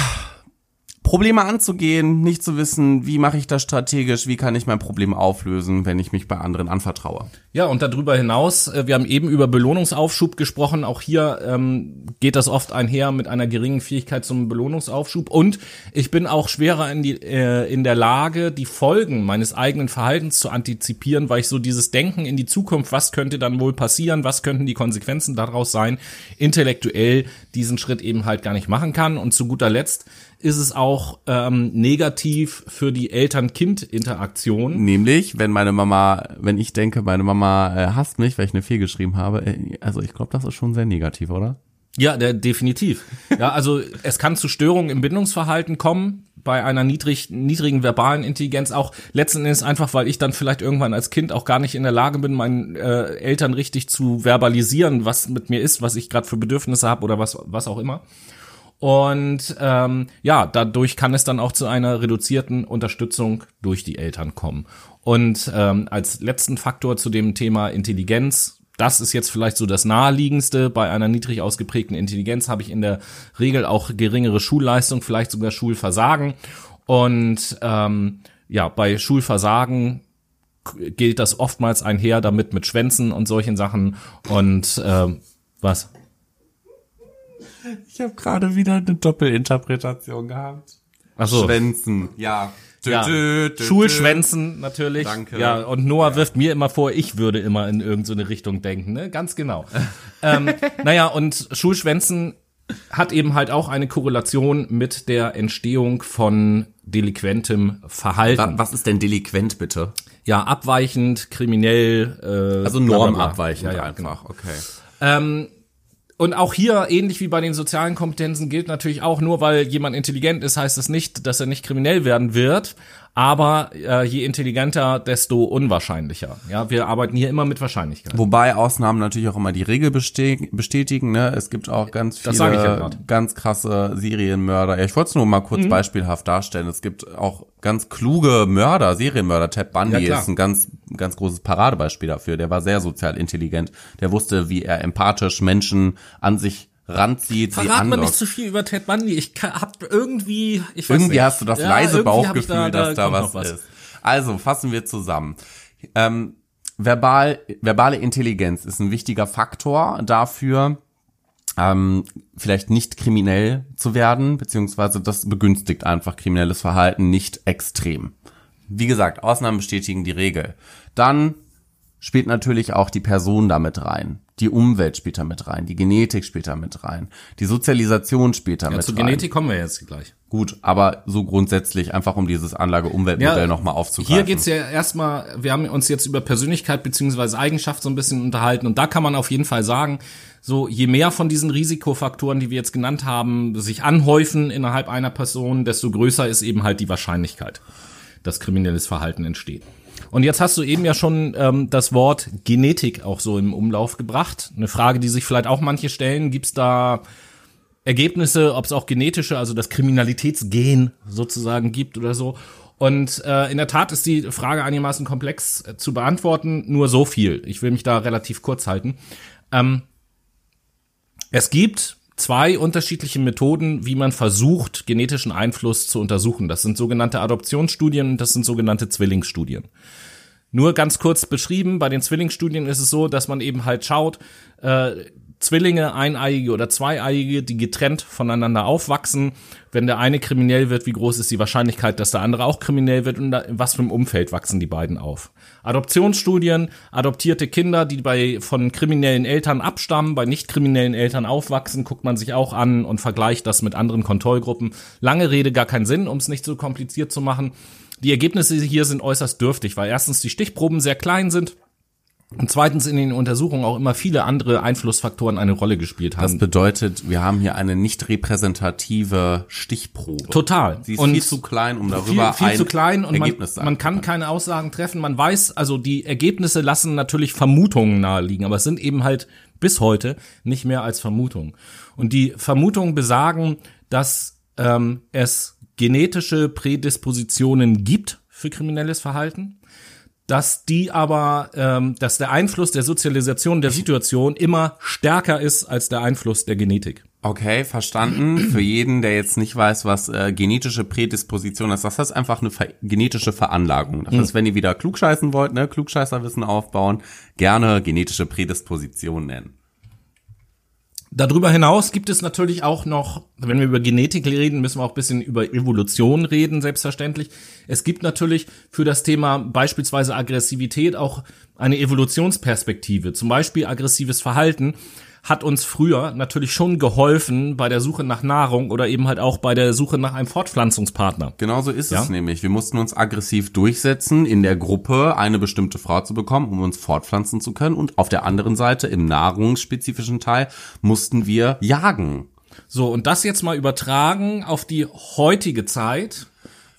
[SPEAKER 1] Probleme anzugehen, nicht zu wissen, wie mache ich das strategisch, wie kann ich mein Problem auflösen, wenn ich mich bei anderen anvertraue.
[SPEAKER 2] Ja, und darüber hinaus, äh, wir haben eben über Belohnungsaufschub gesprochen. Auch hier ähm, geht das oft einher mit einer geringen Fähigkeit zum Belohnungsaufschub. Und ich bin auch schwerer in, die, äh, in der Lage, die Folgen meines eigenen Verhaltens zu antizipieren, weil ich so dieses Denken in die Zukunft, was könnte dann wohl passieren, was könnten die Konsequenzen daraus sein, intellektuell diesen Schritt eben halt gar nicht machen kann. Und zu guter Letzt ist es auch ähm, negativ für die Eltern-Kind-Interaktion.
[SPEAKER 1] Nämlich, wenn meine Mama, wenn ich denke, meine Mama äh, hasst mich, weil ich eine 4 geschrieben habe, äh, also ich glaube, das ist schon sehr negativ, oder?
[SPEAKER 2] Ja, der, definitiv. Ja, also es kann zu Störungen im Bindungsverhalten kommen bei einer niedrig, niedrigen verbalen Intelligenz auch letzten Endes einfach, weil ich dann vielleicht irgendwann als Kind auch gar nicht in der Lage bin, meinen äh, Eltern richtig zu verbalisieren, was mit mir ist, was ich gerade für Bedürfnisse habe oder was was auch immer. Und ähm, ja, dadurch kann es dann auch zu einer reduzierten Unterstützung durch die Eltern kommen. Und ähm, als letzten Faktor zu dem Thema Intelligenz, das ist jetzt vielleicht so das naheliegendste. Bei einer niedrig ausgeprägten Intelligenz habe ich in der Regel auch geringere Schulleistung, vielleicht sogar Schulversagen. Und ähm, ja, bei Schulversagen gilt das oftmals einher damit mit Schwänzen und solchen Sachen. Und ähm, was?
[SPEAKER 1] Ich habe gerade wieder eine Doppelinterpretation gehabt.
[SPEAKER 2] Ach so.
[SPEAKER 1] Schwänzen, ja.
[SPEAKER 2] Ja,
[SPEAKER 1] Dü, dü, dü,
[SPEAKER 2] Schulschwänzen natürlich.
[SPEAKER 1] Danke.
[SPEAKER 2] Ja, und Noah wirft mir immer vor, ich würde immer in irgendeine Richtung denken, ne? Ganz genau. <laughs> ähm, naja, und Schulschwänzen hat eben halt auch eine Korrelation mit der Entstehung von delinquentem Verhalten.
[SPEAKER 1] Wa- Was ist denn delinquent bitte?
[SPEAKER 2] Ja, abweichend, kriminell. Äh,
[SPEAKER 1] Also normabweichend
[SPEAKER 2] Ja, ja,
[SPEAKER 1] einfach, okay.
[SPEAKER 2] Ähm, und auch hier, ähnlich wie bei den sozialen Kompetenzen, gilt natürlich auch, nur weil jemand intelligent ist, heißt das nicht, dass er nicht kriminell werden wird. Aber äh, je intelligenter, desto unwahrscheinlicher. Ja, wir arbeiten hier immer mit Wahrscheinlichkeit.
[SPEAKER 1] Wobei Ausnahmen natürlich auch immer die Regel bestätigen. Ne? Es gibt auch ganz
[SPEAKER 2] ja
[SPEAKER 1] viele.
[SPEAKER 2] Mhm.
[SPEAKER 1] ganz krasse Serienmörder. Ja, ich wollte es nur mal kurz beispielhaft darstellen. Es gibt auch ganz kluge Mörder, Serienmörder. Ted Bundy
[SPEAKER 2] Ja,
[SPEAKER 1] ist ein ganz, ganz großes Paradebeispiel dafür. Der war sehr sozial intelligent. Der wusste, wie er empathisch Menschen an sich ranzieht, sie
[SPEAKER 2] Verrat mir
[SPEAKER 1] andockt.
[SPEAKER 2] nicht zu viel über Ted Bundy. Ich hab irgendwie, ich weiß
[SPEAKER 1] Irgendwie
[SPEAKER 2] nicht.
[SPEAKER 1] hast du das
[SPEAKER 2] Ja,
[SPEAKER 1] leise
[SPEAKER 2] irgendwie hab ich
[SPEAKER 1] Bauchgefühl, dass da was,
[SPEAKER 2] noch
[SPEAKER 1] ist. Also, fassen wir zusammen. Ähm, verbal, verbale Intelligenz ist ein wichtiger Faktor dafür, ähm, vielleicht nicht kriminell zu werden, beziehungsweise das begünstigt einfach kriminelles Verhalten nicht extrem. Wie gesagt, Ausnahmen bestätigen die Regel. Dann spielt natürlich auch die Person damit rein. Die Umwelt spielt da mit rein, die Genetik spielt da mit rein, die Sozialisation spielt da
[SPEAKER 2] Ja,
[SPEAKER 1] mit
[SPEAKER 2] zur
[SPEAKER 1] rein.
[SPEAKER 2] Genetik kommen wir jetzt gleich.
[SPEAKER 1] Gut, aber so grundsätzlich einfach um dieses Anlage-Umweltmodell
[SPEAKER 2] Ja,
[SPEAKER 1] nochmal aufzugreifen.
[SPEAKER 2] Hier geht's ja erstmal, wir haben uns jetzt über Persönlichkeit beziehungsweise Eigenschaft so ein bisschen unterhalten und da kann man auf jeden Fall sagen, so je mehr von diesen Risikofaktoren, die wir jetzt genannt haben, sich anhäufen innerhalb einer Person, desto größer ist eben halt die Wahrscheinlichkeit, dass kriminelles Verhalten entsteht. Und jetzt hast du eben ja schon ähm, das Wort Genetik auch so im Umlauf gebracht. Eine Frage, die sich vielleicht auch manche stellen, gibt's da Ergebnisse, ob es auch genetische, also das Kriminalitätsgen sozusagen gibt oder so. Und äh, in der Tat ist die Frage einigermaßen komplex äh, zu beantworten. Nur so viel. Ich will mich da relativ kurz halten. Ähm, es gibt zwei unterschiedliche Methoden, wie man versucht, genetischen Einfluss zu untersuchen. Das sind sogenannte Adoptionsstudien und das sind sogenannte Zwillingsstudien. Nur ganz kurz beschrieben, bei den Zwillingsstudien ist es so, dass man eben halt schaut, äh, Zwillinge, Eineiige oder Zweieiige, die getrennt voneinander aufwachsen. Wenn der eine kriminell wird, wie groß ist die Wahrscheinlichkeit, dass der andere auch kriminell wird und in was für einem Umfeld wachsen die beiden auf? Adoptionsstudien, adoptierte Kinder, die bei von kriminellen Eltern abstammen, bei nicht kriminellen Eltern aufwachsen, guckt man sich auch an und vergleicht das mit anderen Kontrollgruppen. Lange Rede, gar keinen Sinn, um es nicht so kompliziert zu machen. Die Ergebnisse hier sind äußerst dürftig, weil erstens die Stichproben sehr klein sind und zweitens in den Untersuchungen auch immer viele andere Einflussfaktoren eine Rolle gespielt
[SPEAKER 1] Das
[SPEAKER 2] haben.
[SPEAKER 1] bedeutet, wir haben hier eine nicht repräsentative Stichprobe.
[SPEAKER 2] Total.
[SPEAKER 1] Sie ist
[SPEAKER 2] Und
[SPEAKER 1] viel zu klein, um
[SPEAKER 2] viel,
[SPEAKER 1] darüber
[SPEAKER 2] viel
[SPEAKER 1] ein
[SPEAKER 2] zu klein und man, man kann keine Aussagen treffen. Man weiß, also die Ergebnisse lassen natürlich Vermutungen naheliegen, aber es sind eben halt bis heute nicht mehr als Vermutungen. Und die Vermutungen besagen, dass ähm, es genetische Prädispositionen gibt für kriminelles Verhalten, dass die aber, ähm, dass der Einfluss der Sozialisation der Situation immer stärker ist als der Einfluss der Genetik.
[SPEAKER 1] Okay, verstanden. Für jeden, der jetzt nicht weiß, was äh, genetische Prädisposition ist, das ist einfach eine ver genetische Veranlagung. Das heißt, wenn ihr wieder klugscheißen wollt, ne, Klugscheißerwissen aufbauen, gerne genetische Prädisposition nennen.
[SPEAKER 2] Darüber hinaus gibt es natürlich auch noch, wenn wir über Genetik reden, müssen wir auch ein bisschen über Evolution reden, selbstverständlich. Es gibt natürlich für das Thema beispielsweise Aggressivität auch eine Evolutionsperspektive. Zum Beispiel aggressives Verhalten hat uns früher natürlich schon geholfen bei der Suche nach Nahrung oder eben halt auch bei der Suche nach einem Fortpflanzungspartner.
[SPEAKER 1] Genauso ist
[SPEAKER 2] Ja.
[SPEAKER 1] es nämlich. Wir mussten uns aggressiv durchsetzen, in der Gruppe eine bestimmte Frau zu bekommen, um uns fortpflanzen zu können. Und auf der anderen Seite, im nahrungsspezifischen Teil, mussten wir jagen.
[SPEAKER 2] So, und das jetzt mal übertragen auf die heutige Zeit.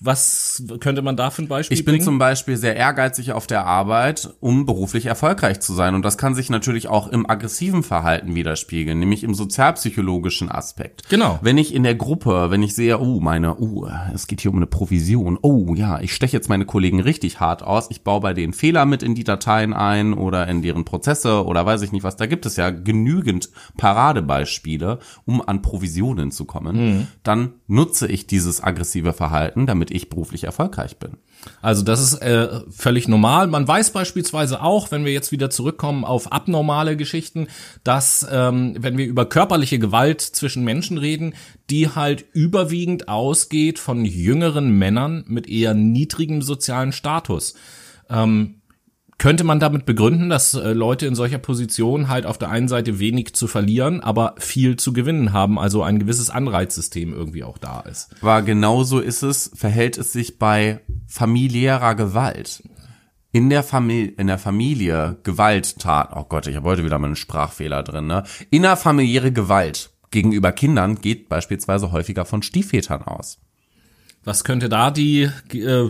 [SPEAKER 2] Was könnte man da für ein Beispiel
[SPEAKER 1] Ich bin
[SPEAKER 2] bringen?
[SPEAKER 1] zum Beispiel sehr ehrgeizig auf der Arbeit, um beruflich erfolgreich zu sein. Und das kann sich natürlich auch im aggressiven Verhalten widerspiegeln, nämlich im sozialpsychologischen Aspekt.
[SPEAKER 2] Genau.
[SPEAKER 1] Wenn ich in der Gruppe, wenn ich sehe, oh, meine, oh, es geht hier um eine Provision, oh ja, ich steche jetzt meine Kollegen richtig hart aus, ich baue bei denen Fehler mit in die Dateien ein oder in deren Prozesse oder weiß ich nicht was, da gibt es ja genügend Paradebeispiele, um an Provisionen zu kommen, dann nutze ich dieses aggressive Verhalten, damit ich beruflich erfolgreich bin.
[SPEAKER 2] Also das ist äh, völlig normal. Man weiß beispielsweise auch, wenn wir jetzt wieder zurückkommen auf abnormale Geschichten, dass ähm, wenn wir über körperliche Gewalt zwischen Menschen reden, die halt überwiegend ausgeht von jüngeren Männern mit eher niedrigem sozialen Status. Ähm, könnte man damit begründen, dass äh, Leute in solcher Position halt auf der einen Seite wenig zu verlieren, aber viel zu gewinnen haben, also ein gewisses Anreizsystem irgendwie auch da ist.
[SPEAKER 1] Aber genauso ist es, verhält es sich bei familiärer Gewalt. In der Familie, in der Familie Gewalttat, oh Gott, ich habe heute wieder mal einen Sprachfehler drin, ne? Innerfamiliäre Gewalt gegenüber Kindern geht beispielsweise häufiger von Stiefvätern aus.
[SPEAKER 2] Was könnte da die äh,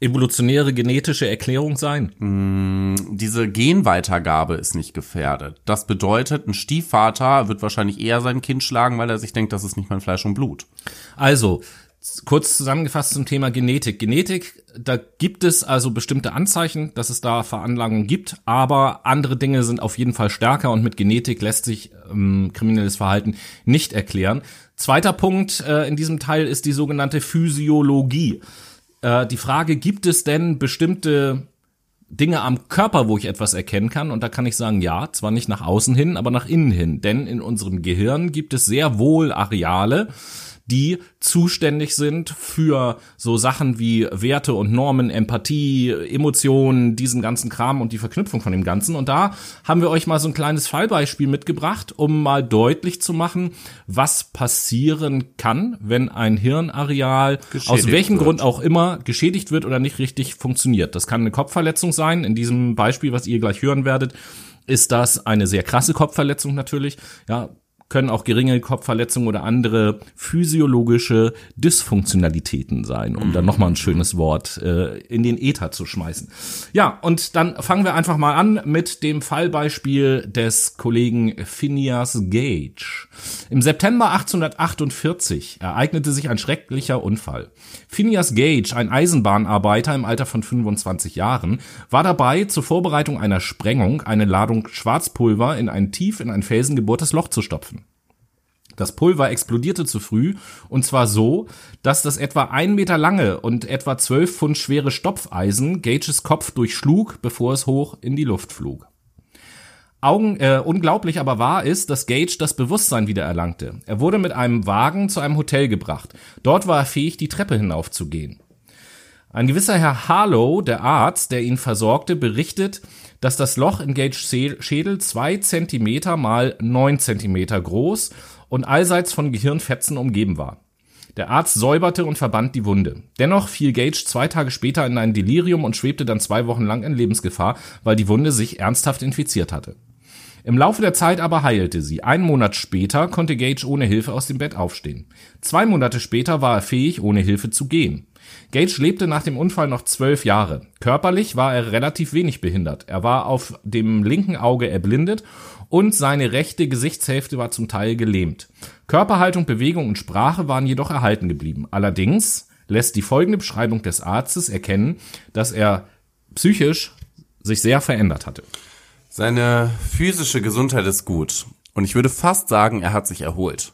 [SPEAKER 2] evolutionäre genetische Erklärung sein?
[SPEAKER 1] Diese Genweitergabe ist nicht gefährdet. Das bedeutet, ein Stiefvater wird wahrscheinlich eher sein Kind schlagen, weil er sich denkt, das ist nicht mein Fleisch und Blut.
[SPEAKER 2] Also, kurz zusammengefasst zum Thema Genetik. Genetik, da gibt es also bestimmte Anzeichen, dass es da Veranlagungen gibt, aber andere Dinge sind auf jeden Fall stärker und mit Genetik lässt sich ähm, kriminelles Verhalten nicht erklären. Zweiter Punkt äh, in diesem Teil ist die sogenannte Physiologie. Äh, die Frage, gibt es denn bestimmte Dinge am Körper, wo ich etwas erkennen kann. Und da kann ich sagen, ja, zwar nicht nach außen hin, aber nach innen hin. Denn in unserem Gehirn gibt es sehr wohl Areale, die zuständig sind für so Sachen wie Werte und Normen, Empathie, Emotionen, diesen ganzen Kram und die Verknüpfung von dem Ganzen. Und da haben wir euch mal so ein kleines Fallbeispiel mitgebracht, um mal deutlich zu machen, was passieren kann, wenn ein Hirnareal aus welchem wird. Grund auch immer geschädigt wird oder nicht richtig funktioniert. Das kann eine Kopfverletzung sein. In diesem Beispiel, was ihr gleich hören werdet, ist das eine sehr krasse Kopfverletzung natürlich. Ja, können auch geringe Kopfverletzungen oder andere physiologische Dysfunktionalitäten sein, um dann nochmal ein schönes Wort äh, in den Äther zu schmeißen. Ja, und dann fangen wir einfach mal an mit dem Fallbeispiel des Kollegen Phineas Gage. Im September 1848 ereignete sich ein schrecklicher Unfall. Phineas Gage, ein Eisenbahnarbeiter im Alter von 25 Jahren, war dabei, zur Vorbereitung einer Sprengung eine Ladung Schwarzpulver in ein tief in ein Felsen gebohrtes Loch zu stopfen. Das Pulver explodierte zu früh, und zwar so, dass das etwa ein Meter lange und etwa zwölf Pfund schwere Stopfeisen Gages Kopf durchschlug, bevor es hoch in die Luft flog. Augen, äh, unglaublich aber wahr ist, dass Gage das Bewusstsein wieder erlangte. Er wurde mit einem Wagen zu einem Hotel gebracht. Dort war er fähig, die Treppe hinaufzugehen. Ein gewisser Herr Harlow, der Arzt, der ihn versorgte, berichtet, dass das Loch in Gages Schädel zwei Zentimeter mal neun Zentimeter groß und allseits von Gehirnfetzen umgeben war. Der Arzt säuberte und verband die Wunde. Dennoch fiel Gage zwei Tage später in ein Delirium und schwebte dann zwei Wochen lang in Lebensgefahr, weil die Wunde sich ernsthaft infiziert hatte. Im Laufe der Zeit aber heilte sie. Einen Monat später konnte Gage ohne Hilfe aus dem Bett aufstehen. Zwei Monate später war er fähig, ohne Hilfe zu gehen. Gage lebte nach dem Unfall noch zwölf Jahre. Körperlich war er relativ wenig behindert. Er war auf dem linken Auge erblindet und seine rechte Gesichtshälfte war zum Teil gelähmt. Körperhaltung, Bewegung und Sprache waren jedoch erhalten geblieben. Allerdings lässt die folgende Beschreibung des Arztes erkennen, dass er psychisch sich sehr verändert hatte.
[SPEAKER 1] Seine physische Gesundheit ist gut und ich würde fast sagen, er hat sich erholt.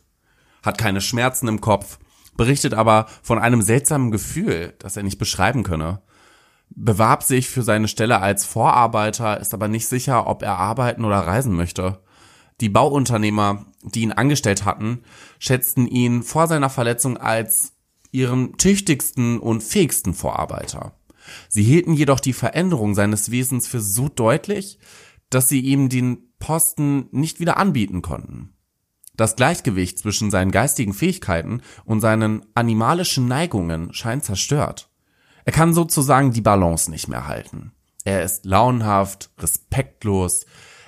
[SPEAKER 1] Hat keine Schmerzen im Kopf, berichtet aber von einem seltsamen Gefühl, das er nicht beschreiben könne bewarb sich für seine Stelle als Vorarbeiter, ist aber nicht sicher, ob er arbeiten oder reisen möchte. Die Bauunternehmer, die ihn angestellt hatten, schätzten ihn vor seiner Verletzung als ihren tüchtigsten und fähigsten Vorarbeiter. Sie hielten jedoch die Veränderung seines Wesens für so deutlich, dass sie ihm den Posten nicht wieder anbieten konnten. Das Gleichgewicht zwischen seinen geistigen Fähigkeiten und seinen animalischen Neigungen scheint zerstört. Er kann sozusagen die Balance nicht mehr halten. Er ist launhaft, respektlos,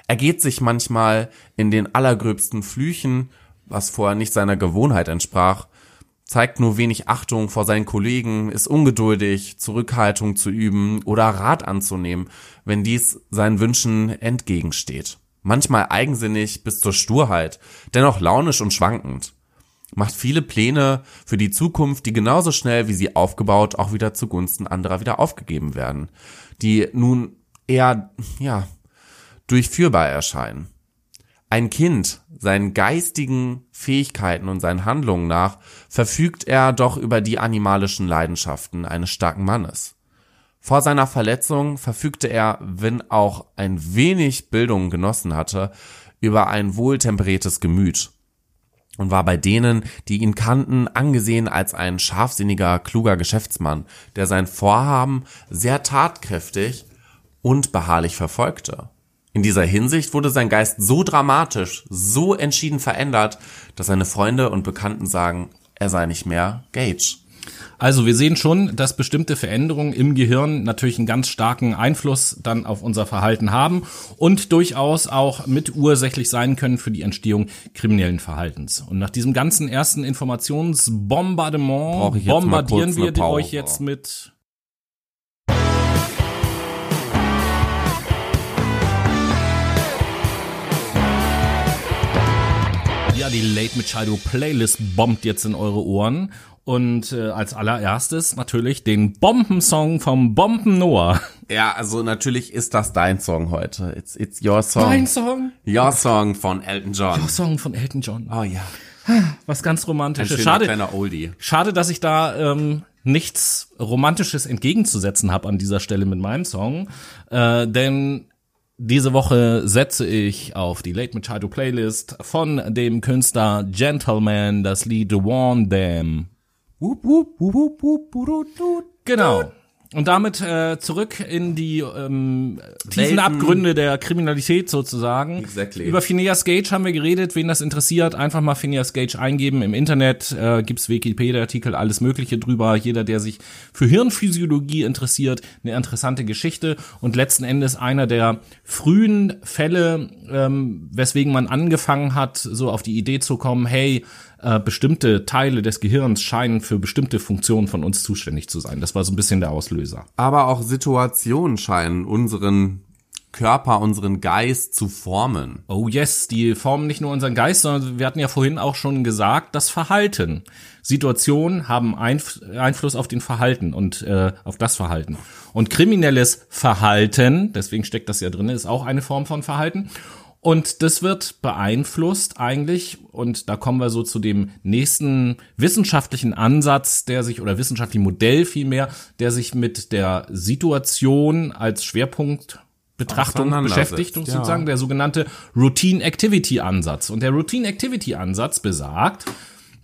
[SPEAKER 1] er geht sich manchmal in den allergröbsten Flüchen, was vorher nicht seiner Gewohnheit entsprach, zeigt nur wenig Achtung vor seinen Kollegen, ist ungeduldig, Zurückhaltung zu üben oder Rat anzunehmen, wenn dies seinen Wünschen entgegensteht. Manchmal eigensinnig bis zur Sturheit, dennoch launisch und schwankend macht viele Pläne für die Zukunft, die genauso schnell wie sie aufgebaut auch wieder zugunsten anderer wieder aufgegeben werden, die nun eher, ja, durchführbar erscheinen. Ein Kind, seinen geistigen Fähigkeiten und seinen Handlungen nach, verfügt er doch über die animalischen Leidenschaften eines starken Mannes. Vor seiner Verletzung verfügte er, wenn auch ein wenig Bildung genossen hatte, über ein wohltemperiertes Gemüt und war bei denen, die ihn kannten, angesehen als ein scharfsinniger, kluger Geschäftsmann, der sein Vorhaben sehr tatkräftig und beharrlich verfolgte. In dieser Hinsicht wurde sein Geist so dramatisch, so entschieden verändert, dass seine Freunde und Bekannten sagen, er sei nicht mehr Gage.
[SPEAKER 2] Also wir sehen schon, dass bestimmte Veränderungen im Gehirn natürlich einen ganz starken Einfluss dann auf unser Verhalten haben und durchaus auch mit ursächlich sein können für die Entstehung kriminellen Verhaltens. Und nach diesem ganzen ersten Informationsbombardement bombardieren wir euch jetzt mit die Late Machado Playlist bombt jetzt in eure Ohren und äh, als allererstes natürlich den Bombensong vom Bomben Noah.
[SPEAKER 1] Ja, also natürlich ist das dein Song heute. It's, it's your song.
[SPEAKER 2] Dein Song?
[SPEAKER 1] Your Song von Elton John.
[SPEAKER 2] Your Song von Elton John.
[SPEAKER 1] Oh ja. <sighs>
[SPEAKER 2] Was ganz Romantisches.
[SPEAKER 1] Schade, kleiner Oldie.
[SPEAKER 2] Schade, dass ich da ähm, nichts Romantisches entgegenzusetzen habe an dieser Stelle mit meinem Song. Äh, denn Diese Woche setze ich auf die Late Machado Playlist von dem Künstler Gentleman das Lied Warn Them. Genau. Und damit äh, zurück in die ähm, tiefen
[SPEAKER 1] Welten.
[SPEAKER 2] Abgründe der Kriminalität sozusagen.
[SPEAKER 1] Exactly.
[SPEAKER 2] Über Phineas Gage haben wir geredet. Wen das interessiert, einfach mal Phineas Gage eingeben. Im Internet äh, gibt's Wikipedia-Artikel, alles Mögliche drüber. Jeder, der sich für Hirnphysiologie interessiert, eine interessante Geschichte. Und letzten Endes einer der frühen Fälle, ähm, weswegen man angefangen hat, so auf die Idee zu kommen, hey, äh, bestimmte Teile des Gehirns scheinen für bestimmte Funktionen von uns zuständig zu sein. Das war so ein bisschen der Auslöser.
[SPEAKER 1] Aber auch Situationen scheinen unseren Körper, unseren Geist zu formen.
[SPEAKER 2] Oh yes, die formen nicht nur unseren Geist, sondern wir hatten ja vorhin auch schon gesagt, das Verhalten. Situationen haben Einf Einfluss auf den Verhalten und äh, auf das Verhalten. Und kriminelles Verhalten, deswegen steckt das ja drin, ist auch eine Form von Verhalten. Und das wird beeinflusst eigentlich, und da kommen wir so zu dem nächsten wissenschaftlichen Ansatz, der sich, oder wissenschaftlichen Modell vielmehr, der sich mit der Situation als Schwerpunkt Betrachtung beschäftigt,
[SPEAKER 1] ja.
[SPEAKER 2] sozusagen der sogenannte Routine Activity Ansatz. Und der Routine Activity Ansatz besagt,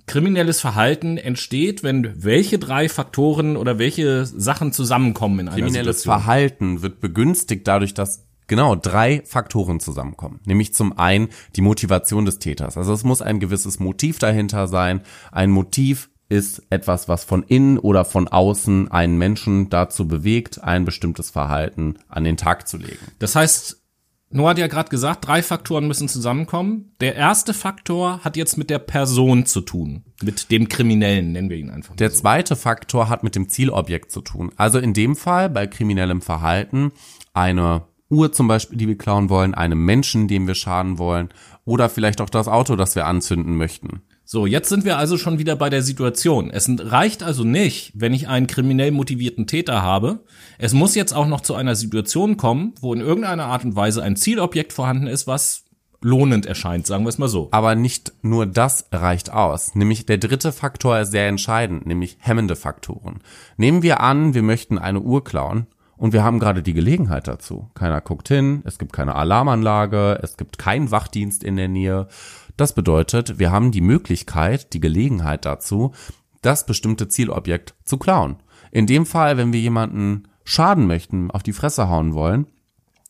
[SPEAKER 2] kriminelles Verhalten entsteht, wenn welche drei Faktoren oder welche Sachen zusammenkommen in einer
[SPEAKER 1] Kriminelles
[SPEAKER 2] Situation.
[SPEAKER 1] Verhalten wird begünstigt dadurch, dass genau drei Faktoren zusammenkommen. Nämlich zum einen die Motivation des Täters. Also es muss ein gewisses Motiv dahinter sein. Ein Motiv ist etwas, was von innen oder von außen einen Menschen dazu bewegt, ein bestimmtes Verhalten an den Tag zu legen.
[SPEAKER 2] Das heißt, Noah hat ja gerade gesagt, drei Faktoren müssen zusammenkommen. Der erste Faktor hat jetzt mit der Person zu tun, mit dem Kriminellen, nennen wir ihn einfach.
[SPEAKER 1] Der
[SPEAKER 2] so.
[SPEAKER 1] zweite Faktor hat mit dem Zielobjekt zu tun. Also in dem Fall bei kriminellem Verhalten eine Uhr zum Beispiel, die wir klauen wollen, einem Menschen, dem wir schaden wollen, oder vielleicht auch das Auto, das wir anzünden möchten.
[SPEAKER 2] So, jetzt sind wir also schon wieder bei der Situation. Es reicht also nicht, wenn ich einen kriminell motivierten Täter habe. Es muss jetzt auch noch zu einer Situation kommen, wo in irgendeiner Art und Weise ein Zielobjekt vorhanden ist, was lohnend erscheint, sagen wir es mal so.
[SPEAKER 1] Aber nicht nur das reicht aus. Nämlich der dritte Faktor ist sehr entscheidend, nämlich hemmende Faktoren. Nehmen wir an, wir möchten eine Uhr klauen und wir haben gerade die Gelegenheit dazu. Keiner guckt hin, es gibt keine Alarmanlage, es gibt keinen Wachdienst in der Nähe. Das bedeutet, wir haben die Möglichkeit, die Gelegenheit dazu, das bestimmte Zielobjekt zu klauen. In dem Fall, wenn wir jemanden schaden möchten, auf die Fresse hauen wollen,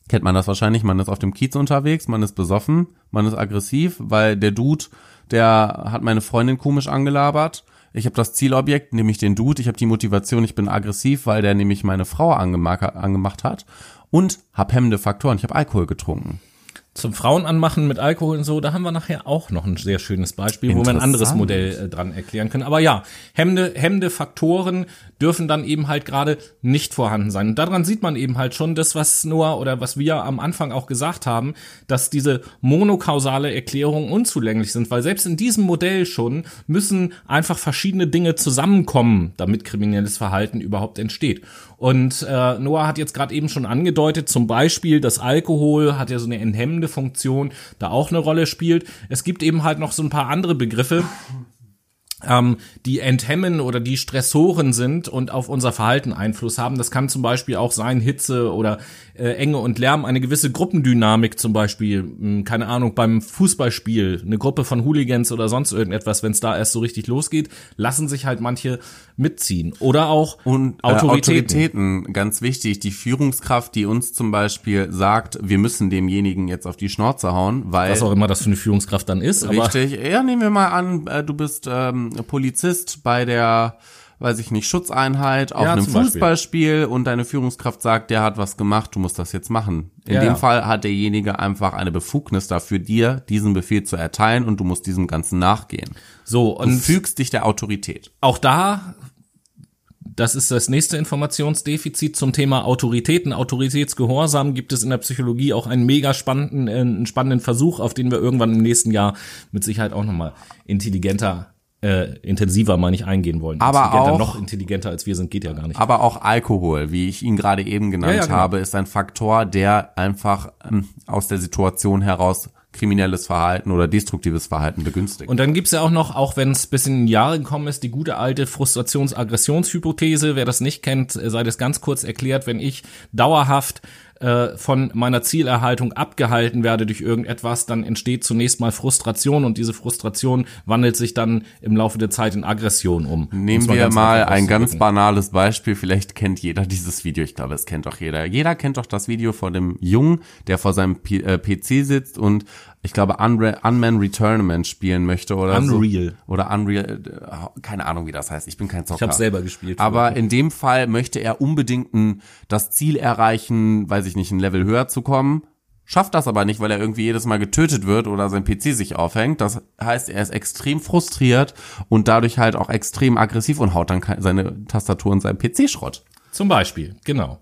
[SPEAKER 1] kennt man das wahrscheinlich, man ist auf dem Kiez unterwegs, man ist besoffen, man ist aggressiv, weil der Dude, der hat meine Freundin komisch angelabert. Ich habe das Zielobjekt, nämlich den Dude, ich habe die Motivation, ich bin aggressiv, weil der nämlich meine Frau angemacht, angemacht hat und habe hemmende Faktoren, ich habe Alkohol getrunken.
[SPEAKER 2] Zum Frauen anmachen mit Alkohol und so, da haben wir nachher auch noch ein sehr schönes Beispiel, wo wir ein anderes. Modell äh, dran erklären können. Aber ja, hemmende, hemmende Faktoren dürfen dann eben halt gerade nicht vorhanden sein. Und daran sieht man eben halt schon das, was Noah oder was wir am Anfang auch gesagt haben, dass diese monokausale Erklärungen unzulänglich sind, weil selbst in diesem Modell schon müssen einfach verschiedene Dinge zusammenkommen, damit kriminelles Verhalten überhaupt entsteht. Und äh, Noah hat jetzt gerade eben schon angedeutet, zum Beispiel, dass Alkohol hat ja so eine enthemmende Funktion, da auch eine Rolle spielt. Es gibt eben halt noch so ein paar andere Begriffe, ähm, die enthemmen oder die Stressoren sind und auf unser Verhalten Einfluss haben. Das kann zum Beispiel auch sein Hitze oder äh, Enge und Lärm, eine gewisse Gruppendynamik zum Beispiel, mh, keine Ahnung, beim Fußballspiel, eine Gruppe von Hooligans oder sonst irgendetwas, wenn es da erst so richtig losgeht, lassen sich halt manche mitziehen. Oder auch
[SPEAKER 1] Und äh,
[SPEAKER 2] Autoritäten.
[SPEAKER 1] Autoritäten, ganz wichtig, die Führungskraft, die uns zum Beispiel sagt, wir müssen demjenigen jetzt auf die Schnauze hauen, weil
[SPEAKER 2] was auch immer das für eine Führungskraft dann ist. Aber
[SPEAKER 1] Richtig. Ja, nehmen wir mal an, äh, du bist ähm, Polizist bei der, weiß ich nicht, Schutzeinheit auf
[SPEAKER 2] Ja,
[SPEAKER 1] einem. Fußballspiel und deine Führungskraft sagt, der hat was gemacht, du musst das jetzt machen. In
[SPEAKER 2] Ja,
[SPEAKER 1] dem
[SPEAKER 2] ja.
[SPEAKER 1] Fall hat derjenige einfach eine Befugnis dafür, dir diesen Befehl zu erteilen und du musst diesem Ganzen nachgehen.
[SPEAKER 2] so,
[SPEAKER 1] Du
[SPEAKER 2] und
[SPEAKER 1] fügst dich der Autorität.
[SPEAKER 2] auch da, das ist das nächste Informationsdefizit zum Thema Autoritäten, Autoritätsgehorsam, gibt es in der Psychologie auch einen mega spannenden, äh, einen spannenden Versuch, auf den wir irgendwann im nächsten Jahr mit Sicherheit auch nochmal intelligenter, äh, intensiver, meine ich, eingehen wollen.
[SPEAKER 1] Aber auch-
[SPEAKER 2] noch intelligenter als wir sind, geht ja gar nicht.
[SPEAKER 1] Aber auch Alkohol, wie ich ihn gerade eben genannt
[SPEAKER 2] Ja, ja, genau.
[SPEAKER 1] habe, ist ein Faktor, der einfach ähm, aus der Situation heraus kriminelles Verhalten oder destruktives Verhalten begünstigt.
[SPEAKER 2] Und dann gibt's ja auch noch, auch wenn es bis in die Jahre gekommen ist, die gute alte Frustrations-Aggressionshypothese. Wer das nicht kennt, sei das ganz kurz erklärt. Wenn ich dauerhaft äh, von meiner Zielerhaltung abgehalten werde durch irgendetwas, dann entsteht zunächst mal Frustration und diese Frustration wandelt sich dann im Laufe der Zeit in Aggression um.
[SPEAKER 1] Nehmen
[SPEAKER 2] mal
[SPEAKER 1] wir mal ein ganz banales Beispiel. Vielleicht kennt jeder dieses Video. Ich glaube, es kennt doch jeder. Jeder kennt doch das Video von dem Jungen, der vor seinem P äh, PC sitzt und ich glaube Unre Unman Returnament spielen möchte oder
[SPEAKER 2] Unreal.
[SPEAKER 1] so. Oder Unreal. äh, Keine Ahnung, wie das heißt. Ich bin kein Zocker.
[SPEAKER 2] Ich habe selber gespielt.
[SPEAKER 1] Aber in dem Fall möchte er unbedingt ein, das Ziel erreichen, weiß ich nicht, ein Level höher zu kommen. Schafft das aber nicht, weil er irgendwie jedes Mal getötet wird oder sein PC sich aufhängt. Das heißt, er ist extrem frustriert und dadurch halt auch extrem aggressiv und haut dann seine Tastatur und seinen PC Schrott.
[SPEAKER 2] Zum Beispiel, genau.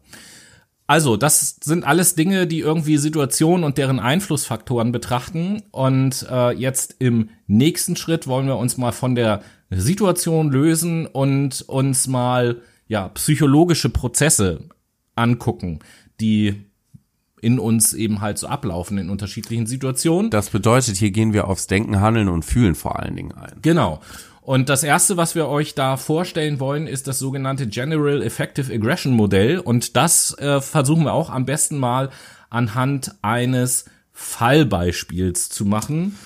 [SPEAKER 2] Also, das sind alles Dinge, die irgendwie Situationen und deren Einflussfaktoren betrachten. Und äh, jetzt im nächsten Schritt wollen wir uns mal von der Situation lösen und uns mal ja psychologische Prozesse angucken, die in uns eben halt so ablaufen in unterschiedlichen Situationen.
[SPEAKER 1] Das bedeutet, hier gehen wir aufs Denken, Handeln und Fühlen vor allen Dingen ein.
[SPEAKER 2] Genau. Und das erste, was wir euch da vorstellen wollen, ist das sogenannte General Effective Aggression Modell. Und das äh, versuchen wir auch am besten mal anhand eines Fallbeispiels zu machen.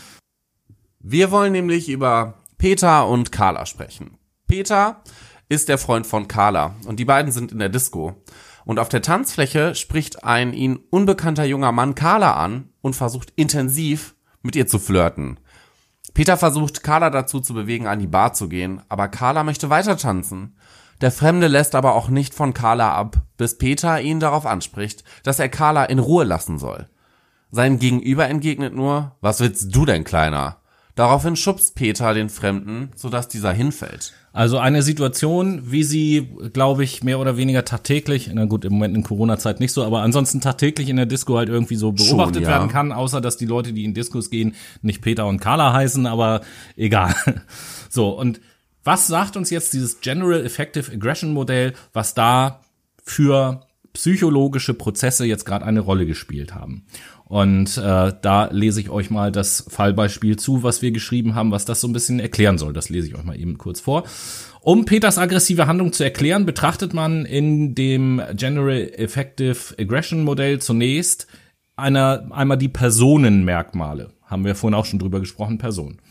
[SPEAKER 1] Wir wollen nämlich über Peter und Carla sprechen. Peter ist der Freund von Carla und die beiden sind in der Disco. Und auf der Tanzfläche spricht ein ihnen unbekannter junger Mann Carla an und versucht intensiv mit ihr zu flirten. Peter versucht Carla dazu zu bewegen, an die Bar zu gehen, aber Carla möchte weiter tanzen. Der Fremde lässt aber auch nicht von Carla ab, bis Peter ihn darauf anspricht, dass er Carla in Ruhe lassen soll. Sein Gegenüber entgegnet nur, was willst du denn, Kleiner? Daraufhin schubst Peter den Fremden, sodass dieser hinfällt.
[SPEAKER 2] Also eine Situation, wie sie, glaube ich, mehr oder weniger tagtäglich, na gut, im Moment in Corona-Zeit nicht so, aber ansonsten tagtäglich in der Disco halt irgendwie so beobachtet
[SPEAKER 1] Schon, ja.
[SPEAKER 2] werden kann, außer dass die Leute, die in Diskos gehen, nicht Peter und Carla heißen, aber egal. <laughs> So, und was sagt uns jetzt dieses General Effective Aggression Modell, was da für psychologische Prozesse jetzt gerade eine Rolle gespielt haben? Und äh, da lese ich euch mal das Fallbeispiel zu, was wir geschrieben haben, was das so ein bisschen erklären soll. Das lese ich euch mal eben kurz vor. Um Peters aggressive Handlung zu erklären, betrachtet man in dem General Effective Aggression Modell zunächst einer, einmal die Personenmerkmale. Haben wir vorhin auch schon drüber gesprochen, Person.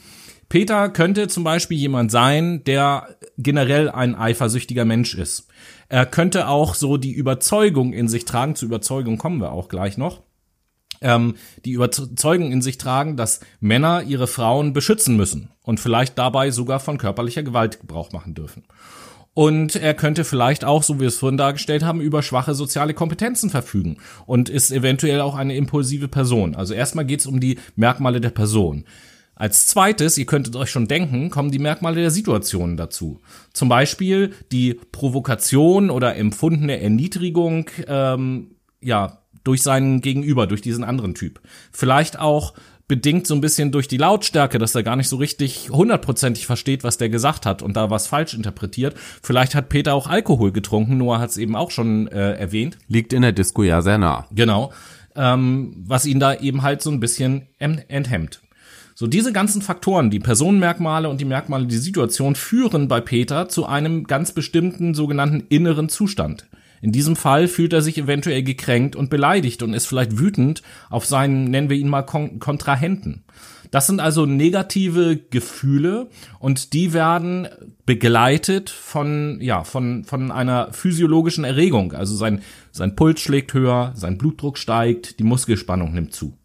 [SPEAKER 2] Peter könnte zum Beispiel jemand sein, der generell ein eifersüchtiger Mensch ist. Er könnte auch so die Überzeugung in sich tragen, zu Überzeugung kommen wir auch gleich noch, ähm, die Überzeugung in sich tragen, dass Männer ihre Frauen beschützen müssen und vielleicht dabei sogar von körperlicher Gewalt Gebrauch machen dürfen. Und er könnte vielleicht auch, so wie wir es vorhin dargestellt haben, über schwache soziale Kompetenzen verfügen und ist eventuell auch eine impulsive Person. Also erstmal geht es um die Merkmale der Person. Als zweites, ihr könntet euch schon denken, kommen die Merkmale der Situationen dazu. Zum Beispiel die Provokation oder empfundene Erniedrigung, ähm, ja, durch seinen Gegenüber, durch diesen anderen Typ. Vielleicht auch bedingt so ein bisschen durch die Lautstärke, dass er gar nicht so richtig hundertprozentig versteht, was der gesagt hat und da was falsch interpretiert. Vielleicht hat Peter auch Alkohol getrunken, Noah hat es eben auch schon äh, erwähnt.
[SPEAKER 1] Liegt in der Disco ja sehr nah.
[SPEAKER 2] Genau. Ähm, was ihn da eben halt so ein bisschen em- enthemmt. So, diese ganzen Faktoren, die Personenmerkmale und die Merkmale der Situation führen bei Peter zu einem ganz bestimmten sogenannten inneren Zustand. In diesem Fall fühlt er sich eventuell gekränkt und beleidigt und ist vielleicht wütend auf seinen, nennen wir ihn mal, Kon Kontrahenten. Das sind also negative Gefühle und die werden begleitet von, ja, von, von einer physiologischen Erregung. Also sein, sein Puls schlägt höher, sein Blutdruck steigt, die Muskelspannung nimmt zu.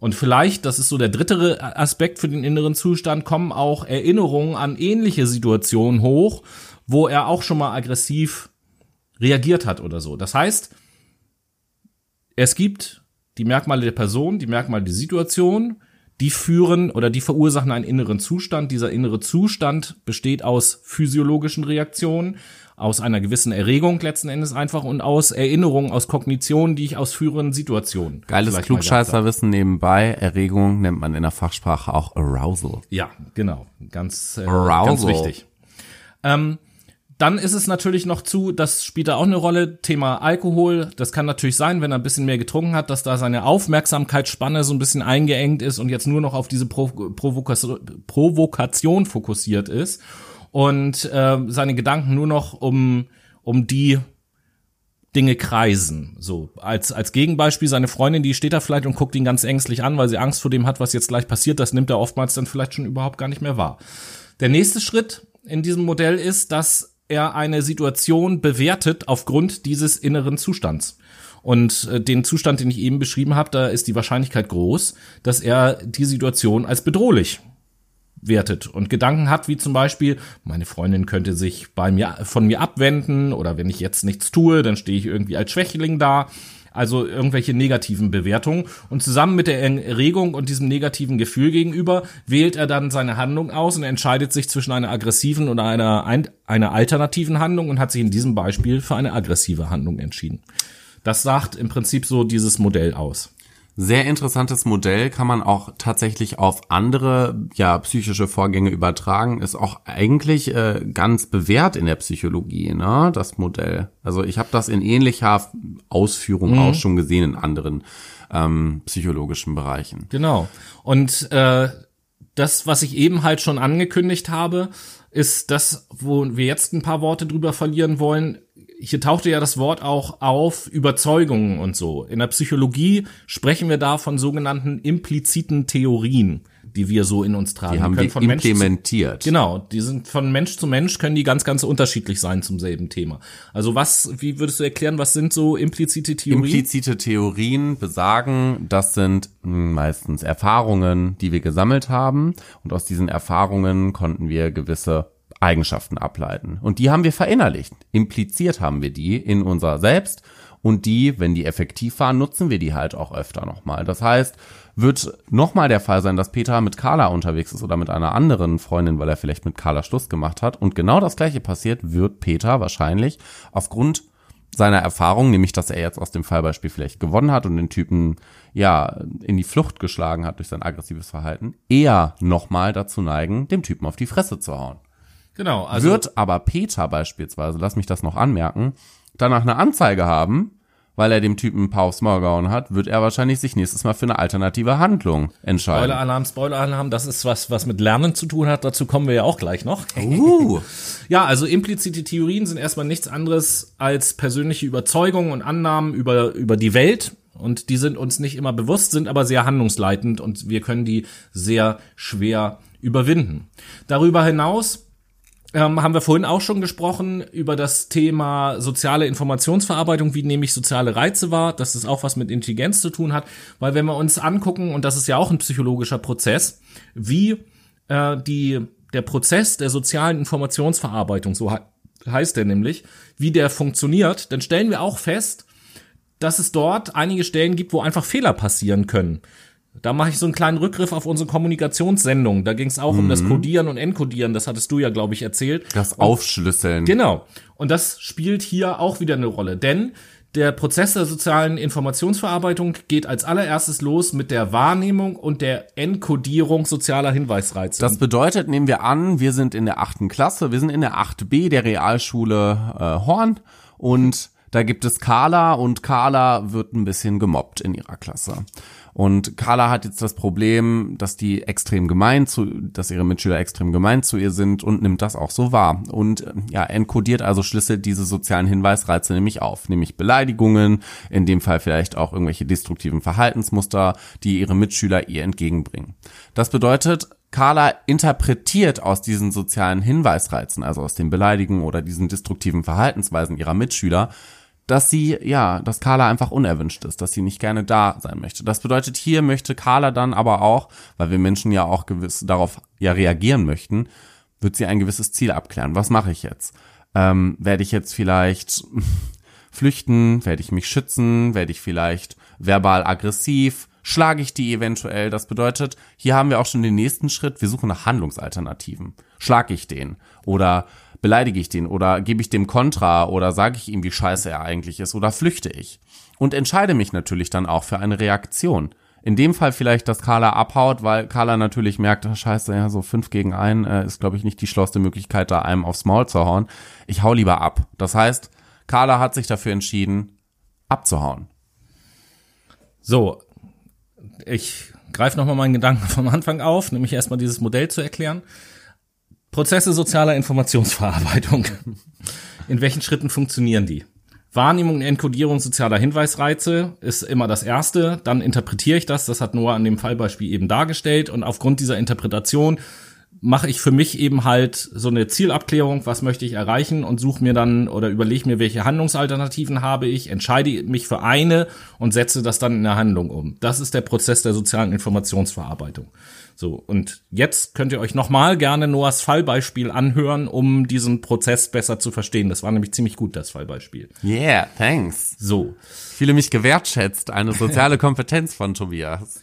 [SPEAKER 2] Und vielleicht, das ist so der dritte Aspekt für den inneren Zustand, kommen auch Erinnerungen an ähnliche Situationen hoch, wo er auch schon mal aggressiv reagiert hat oder so. Das heißt, es gibt die Merkmale der Person, die Merkmale der Situation, die führen oder die verursachen einen inneren Zustand. Dieser innere Zustand besteht aus physiologischen Reaktionen, aus einer gewissen Erregung letzten Endes einfach und aus Erinnerungen, aus Kognitionen, die ich aus früheren Situationen.
[SPEAKER 1] Geiles. Klugscheißerwissen nebenbei. Erregung nennt man in der Fachsprache auch Arousal.
[SPEAKER 2] Ja, genau. Ganz, äh, ganz wichtig. Ähm, dann ist es natürlich noch zu, das spielt da auch eine Rolle, Thema Alkohol. Das kann natürlich sein, wenn er ein bisschen mehr getrunken hat, dass da seine Aufmerksamkeitsspanne so ein bisschen eingeengt ist und jetzt nur noch auf diese Pro Provokation fokussiert ist und äh, seine Gedanken nur noch um, um die Dinge kreisen. So, als, als Gegenbeispiel seine Freundin, die steht da vielleicht und guckt ihn ganz ängstlich an, weil sie Angst vor dem hat, was jetzt gleich passiert. Das nimmt er oftmals dann vielleicht schon überhaupt gar nicht mehr wahr. Der nächste Schritt in diesem Modell ist, dass er eine Situation bewertet aufgrund dieses inneren Zustands. Und äh, den Zustand, den ich eben beschrieben habe, da ist die Wahrscheinlichkeit groß, dass er die Situation als bedrohlich wertet und Gedanken hat, wie zum Beispiel, meine Freundin könnte sich bei mir, von mir abwenden oder wenn ich jetzt nichts tue, dann stehe ich irgendwie als Schwächling da. Also irgendwelche negativen Bewertungen. Und zusammen mit der Erregung und diesem negativen Gefühl gegenüber wählt er dann seine Handlung aus und entscheidet sich zwischen einer aggressiven oder einer, einer alternativen Handlung und hat sich in diesem Beispiel für eine aggressive Handlung entschieden. Das sagt im Prinzip so dieses Modell aus.
[SPEAKER 1] Sehr interessantes Modell kann man auch tatsächlich auf andere ja psychische Vorgänge übertragen. Ist auch eigentlich äh, ganz bewährt in der Psychologie, ne? Das Modell. Also ich habe das in ähnlicher Ausführung mhm. auch schon gesehen in anderen ähm, psychologischen Bereichen.
[SPEAKER 2] Genau. Und äh, das, was ich eben halt schon angekündigt habe, ist das, wo wir jetzt ein paar Worte drüber verlieren wollen, hier tauchte ja das Wort auch auf, Überzeugungen und so. In der Psychologie sprechen wir da von sogenannten impliziten Theorien, die wir so in uns tragen.
[SPEAKER 1] Die haben wir implementiert.
[SPEAKER 2] Zu, genau, die sind von Mensch zu Mensch, können die ganz, ganz unterschiedlich sein zum selben Thema. Also was, wie würdest du erklären, was sind so implizite Theorien?
[SPEAKER 1] Implizite Theorien besagen, das sind meistens Erfahrungen, die wir gesammelt haben und aus diesen Erfahrungen konnten wir gewisse Eigenschaften ableiten. Und die haben wir verinnerlicht. Impliziert haben wir die in unser Selbst und die, wenn die effektiv waren, nutzen wir die halt auch öfter nochmal. Das heißt, wird nochmal der Fall sein, dass Peter mit Carla unterwegs ist oder mit einer anderen Freundin, weil er vielleicht mit Carla Schluss gemacht hat und genau das gleiche passiert, wird Peter wahrscheinlich aufgrund seiner Erfahrung, nämlich dass er jetzt aus dem Fallbeispiel vielleicht gewonnen hat und den Typen ja in die Flucht geschlagen hat durch sein aggressives Verhalten, eher nochmal dazu neigen, dem Typen auf die Fresse zu hauen.
[SPEAKER 2] Genau.
[SPEAKER 1] Also wird aber Peter beispielsweise, lass mich das noch anmerken, danach eine Anzeige haben, weil er dem Typen ein paar aufs Maul gehauen hat, wird er wahrscheinlich sich nächstes Mal für eine alternative Handlung entscheiden.
[SPEAKER 2] Spoiler-Alarm, Spoiler-Alarm, das ist was, was mit Lernen zu tun hat. Dazu kommen wir ja auch gleich noch. <laughs> Uh. ja, also implizite Theorien sind erstmal nichts anderes als persönliche Überzeugungen und Annahmen über, über die Welt. Und die sind uns nicht immer bewusst, sind aber sehr handlungsleitend und wir können die sehr schwer überwinden. Darüber hinaus ähm, haben wir vorhin auch schon gesprochen über das Thema soziale Informationsverarbeitung, wie nehme ich soziale Reize wahr, dass das auch was mit Intelligenz zu tun hat, weil wenn wir uns angucken, und das ist ja auch ein psychologischer Prozess, wie äh, die, der Prozess der sozialen Informationsverarbeitung, so heißt der nämlich, wie der funktioniert, dann stellen wir auch fest, dass es dort einige Stellen gibt, wo einfach Fehler passieren können. Da mache ich so einen kleinen Rückgriff auf unsere Kommunikationssendung. Da ging es auch mhm. um das mhm. Codieren und Encodieren. Das hattest du ja, glaube ich, erzählt.
[SPEAKER 1] Das Aufschlüsseln.
[SPEAKER 2] genau. Und das spielt hier auch wieder eine Rolle. Denn der Prozess der sozialen Informationsverarbeitung geht als allererstes los mit der Wahrnehmung und der Enkodierung sozialer Hinweisreize.
[SPEAKER 1] Das bedeutet, nehmen wir an, wir sind in der achten Klasse, wir sind in der 8b der Realschule äh, Horn und da gibt es Carla und Carla wird ein bisschen gemobbt in ihrer Klasse. Und Carla hat jetzt das Problem, dass die extrem gemein zu, dass ihre Mitschüler extrem gemein zu ihr sind und nimmt das auch so wahr. Und äh, ja, enkodiert also schlüsselt diese sozialen Hinweisreize nämlich auf, nämlich Beleidigungen, in dem Fall vielleicht auch irgendwelche destruktiven Verhaltensmuster, die ihre Mitschüler ihr entgegenbringen. Das bedeutet, Carla interpretiert aus diesen sozialen Hinweisreizen, also aus den Beleidigungen oder diesen destruktiven Verhaltensweisen ihrer Mitschüler, dass sie, ja, dass Carla einfach unerwünscht ist, dass sie nicht gerne da sein möchte. Das bedeutet, hier möchte Carla dann aber auch, weil wir Menschen ja auch gewiss darauf ja reagieren möchten, wird sie ein gewisses Ziel abklären. Was mache ich jetzt? Ähm, werde ich jetzt vielleicht <laughs> flüchten? Werde ich mich schützen? Werde ich vielleicht verbal aggressiv? Schlage ich die eventuell? Das bedeutet, hier haben wir auch schon den nächsten Schritt. Wir suchen nach Handlungsalternativen. Schlag ich den? Oder beleidige ich den oder gebe ich dem Kontra oder sage ich ihm, wie scheiße er eigentlich ist oder flüchte ich. Und entscheide mich natürlich dann auch für eine Reaktion. In dem Fall vielleicht, dass Carla abhaut, weil Carla natürlich merkt, oh, scheiße, ja, so fünf gegen ein äh, ist, glaube ich, nicht die schlauste Möglichkeit, da einem aufs Maul zu hauen. Ich hau lieber ab. Das heißt, Carla hat sich dafür entschieden, abzuhauen.
[SPEAKER 2] So, ich greife nochmal meinen Gedanken <laughs> vom Anfang auf, nämlich erstmal dieses Modell zu erklären. Prozesse sozialer Informationsverarbeitung. In welchen Schritten funktionieren die? Wahrnehmung und Enkodierung sozialer Hinweisreize ist immer das Erste. Dann interpretiere ich das. Das hat Noah an dem Fallbeispiel eben dargestellt. Und aufgrund dieser Interpretation mache ich für mich eben halt so eine Zielabklärung, was möchte ich erreichen und suche mir dann oder überlege mir, welche Handlungsalternativen habe ich, entscheide mich für eine und setze das dann in eine Handlung um. Das ist der Prozess der sozialen Informationsverarbeitung. So, und jetzt könnt ihr euch nochmal gerne Noahs Fallbeispiel anhören, um diesen Prozess besser zu verstehen. Das war nämlich ziemlich gut, das Fallbeispiel.
[SPEAKER 1] Yeah, thanks.
[SPEAKER 2] So.
[SPEAKER 1] Ich fühle mich gewertschätzt, eine soziale <laughs> Kompetenz von Tobias.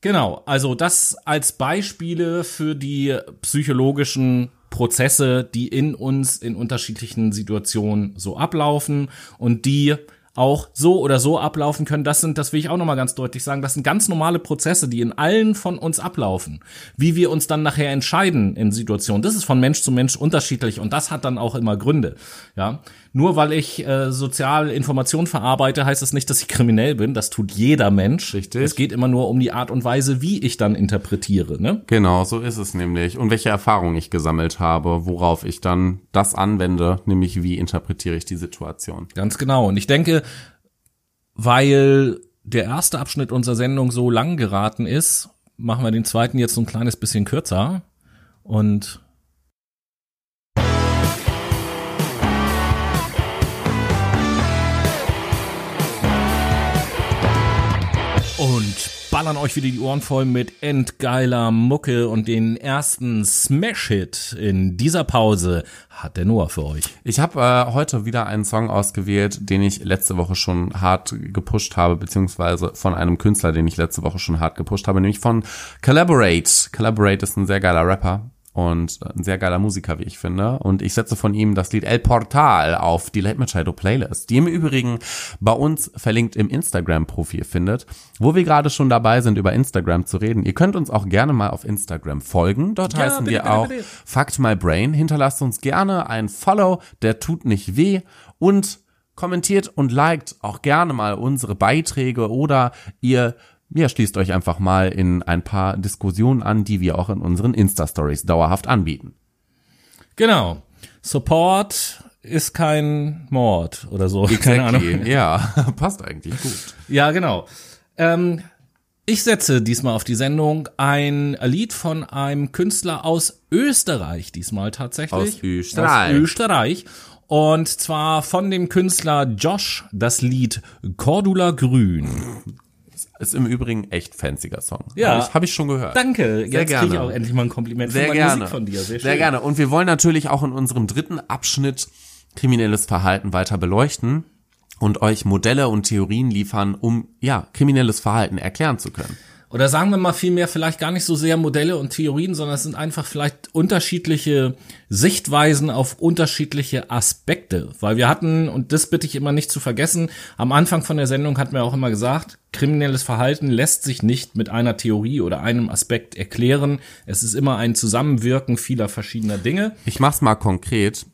[SPEAKER 2] Genau, also das als Beispiele für die psychologischen Prozesse, die in uns in unterschiedlichen Situationen so ablaufen und die auch so oder so ablaufen können. Das sind, das will ich auch nochmal ganz deutlich sagen, das sind ganz normale Prozesse, die in allen von uns ablaufen. Wie wir uns dann nachher entscheiden in Situationen, das ist von Mensch zu Mensch unterschiedlich und das hat dann auch immer Gründe. Ja, nur weil ich äh, sozial Informationen verarbeite, heißt das nicht, dass ich kriminell bin. Das tut jeder Mensch.
[SPEAKER 1] Richtig.
[SPEAKER 2] Es geht immer nur um die Art und Weise, wie ich dann interpretiere. Ne?
[SPEAKER 1] Genau, so ist es nämlich. Und welche Erfahrungen ich gesammelt habe, worauf ich dann das anwende, nämlich wie interpretiere ich die Situation.
[SPEAKER 2] Ganz genau. Und ich denke, weil der erste Abschnitt unserer Sendung so lang geraten ist, machen wir den zweiten jetzt so ein kleines bisschen kürzer. Und ballern euch wieder die Ohren voll mit endgeiler Mucke und den ersten Smash-Hit in dieser Pause hat der Noah für euch.
[SPEAKER 1] Ich habe äh, heute wieder einen Song ausgewählt, den ich letzte Woche schon hart gepusht habe, beziehungsweise von einem Künstler, den ich letzte Woche schon hart gepusht habe, nämlich von Collaborate. Collaborate ist ein sehr geiler Rapper und ein sehr geiler Musiker, wie ich finde. Und ich setze von ihm das Lied El Portal auf die Late Machado Playlist, die im Übrigen bei uns verlinkt im Instagram-Profil findet, wo wir gerade schon dabei sind, über Instagram zu reden. Ihr könnt uns auch gerne mal auf Instagram folgen. Dort
[SPEAKER 2] Ja,
[SPEAKER 1] heißen
[SPEAKER 2] bitte,
[SPEAKER 1] wir
[SPEAKER 2] bitte,
[SPEAKER 1] auch
[SPEAKER 2] bitte.
[SPEAKER 1] Fucked My Brain. Hinterlasst uns gerne ein Follow, der tut nicht weh und kommentiert und liked auch gerne mal unsere Beiträge oder ihr ja, schließt euch einfach mal in ein paar Diskussionen an, die wir auch in unseren Insta-Stories dauerhaft anbieten.
[SPEAKER 2] Genau. Support ist kein Mord oder so. <laughs> Keine Ahnung.
[SPEAKER 1] Exactly. Ja, <laughs> passt eigentlich gut.
[SPEAKER 2] Ja, genau. Ähm, ich setze diesmal auf die Sendung ein Lied von einem Künstler aus Österreich, diesmal tatsächlich.
[SPEAKER 1] Aus Österreich.
[SPEAKER 2] Aus Österreich. Und zwar von dem Künstler Josh das Lied Cordula Grün.
[SPEAKER 1] Ist im Übrigen echt fanziger Song.
[SPEAKER 2] Ja.
[SPEAKER 1] Habe ich, hab ich schon gehört.
[SPEAKER 2] Danke, jetzt kriege ich auch endlich mal ein Kompliment
[SPEAKER 1] Sehr
[SPEAKER 2] für meine
[SPEAKER 1] gerne.
[SPEAKER 2] Musik von dir. Sehr,
[SPEAKER 1] Sehr, gerne. Und wir wollen natürlich auch in unserem dritten Abschnitt kriminelles Verhalten weiter beleuchten und euch Modelle und Theorien liefern, um ja kriminelles Verhalten erklären zu können.
[SPEAKER 2] Oder sagen wir mal vielmehr vielleicht gar nicht so sehr Modelle und Theorien, sondern es sind einfach vielleicht unterschiedliche Sichtweisen auf unterschiedliche Aspekte. Weil wir hatten, und das bitte ich immer nicht zu vergessen, am Anfang von der Sendung hatten wir auch immer gesagt, kriminelles Verhalten lässt sich nicht mit einer Theorie oder einem Aspekt erklären. Es ist immer ein Zusammenwirken vieler verschiedener Dinge.
[SPEAKER 1] Ich mach's mal konkret.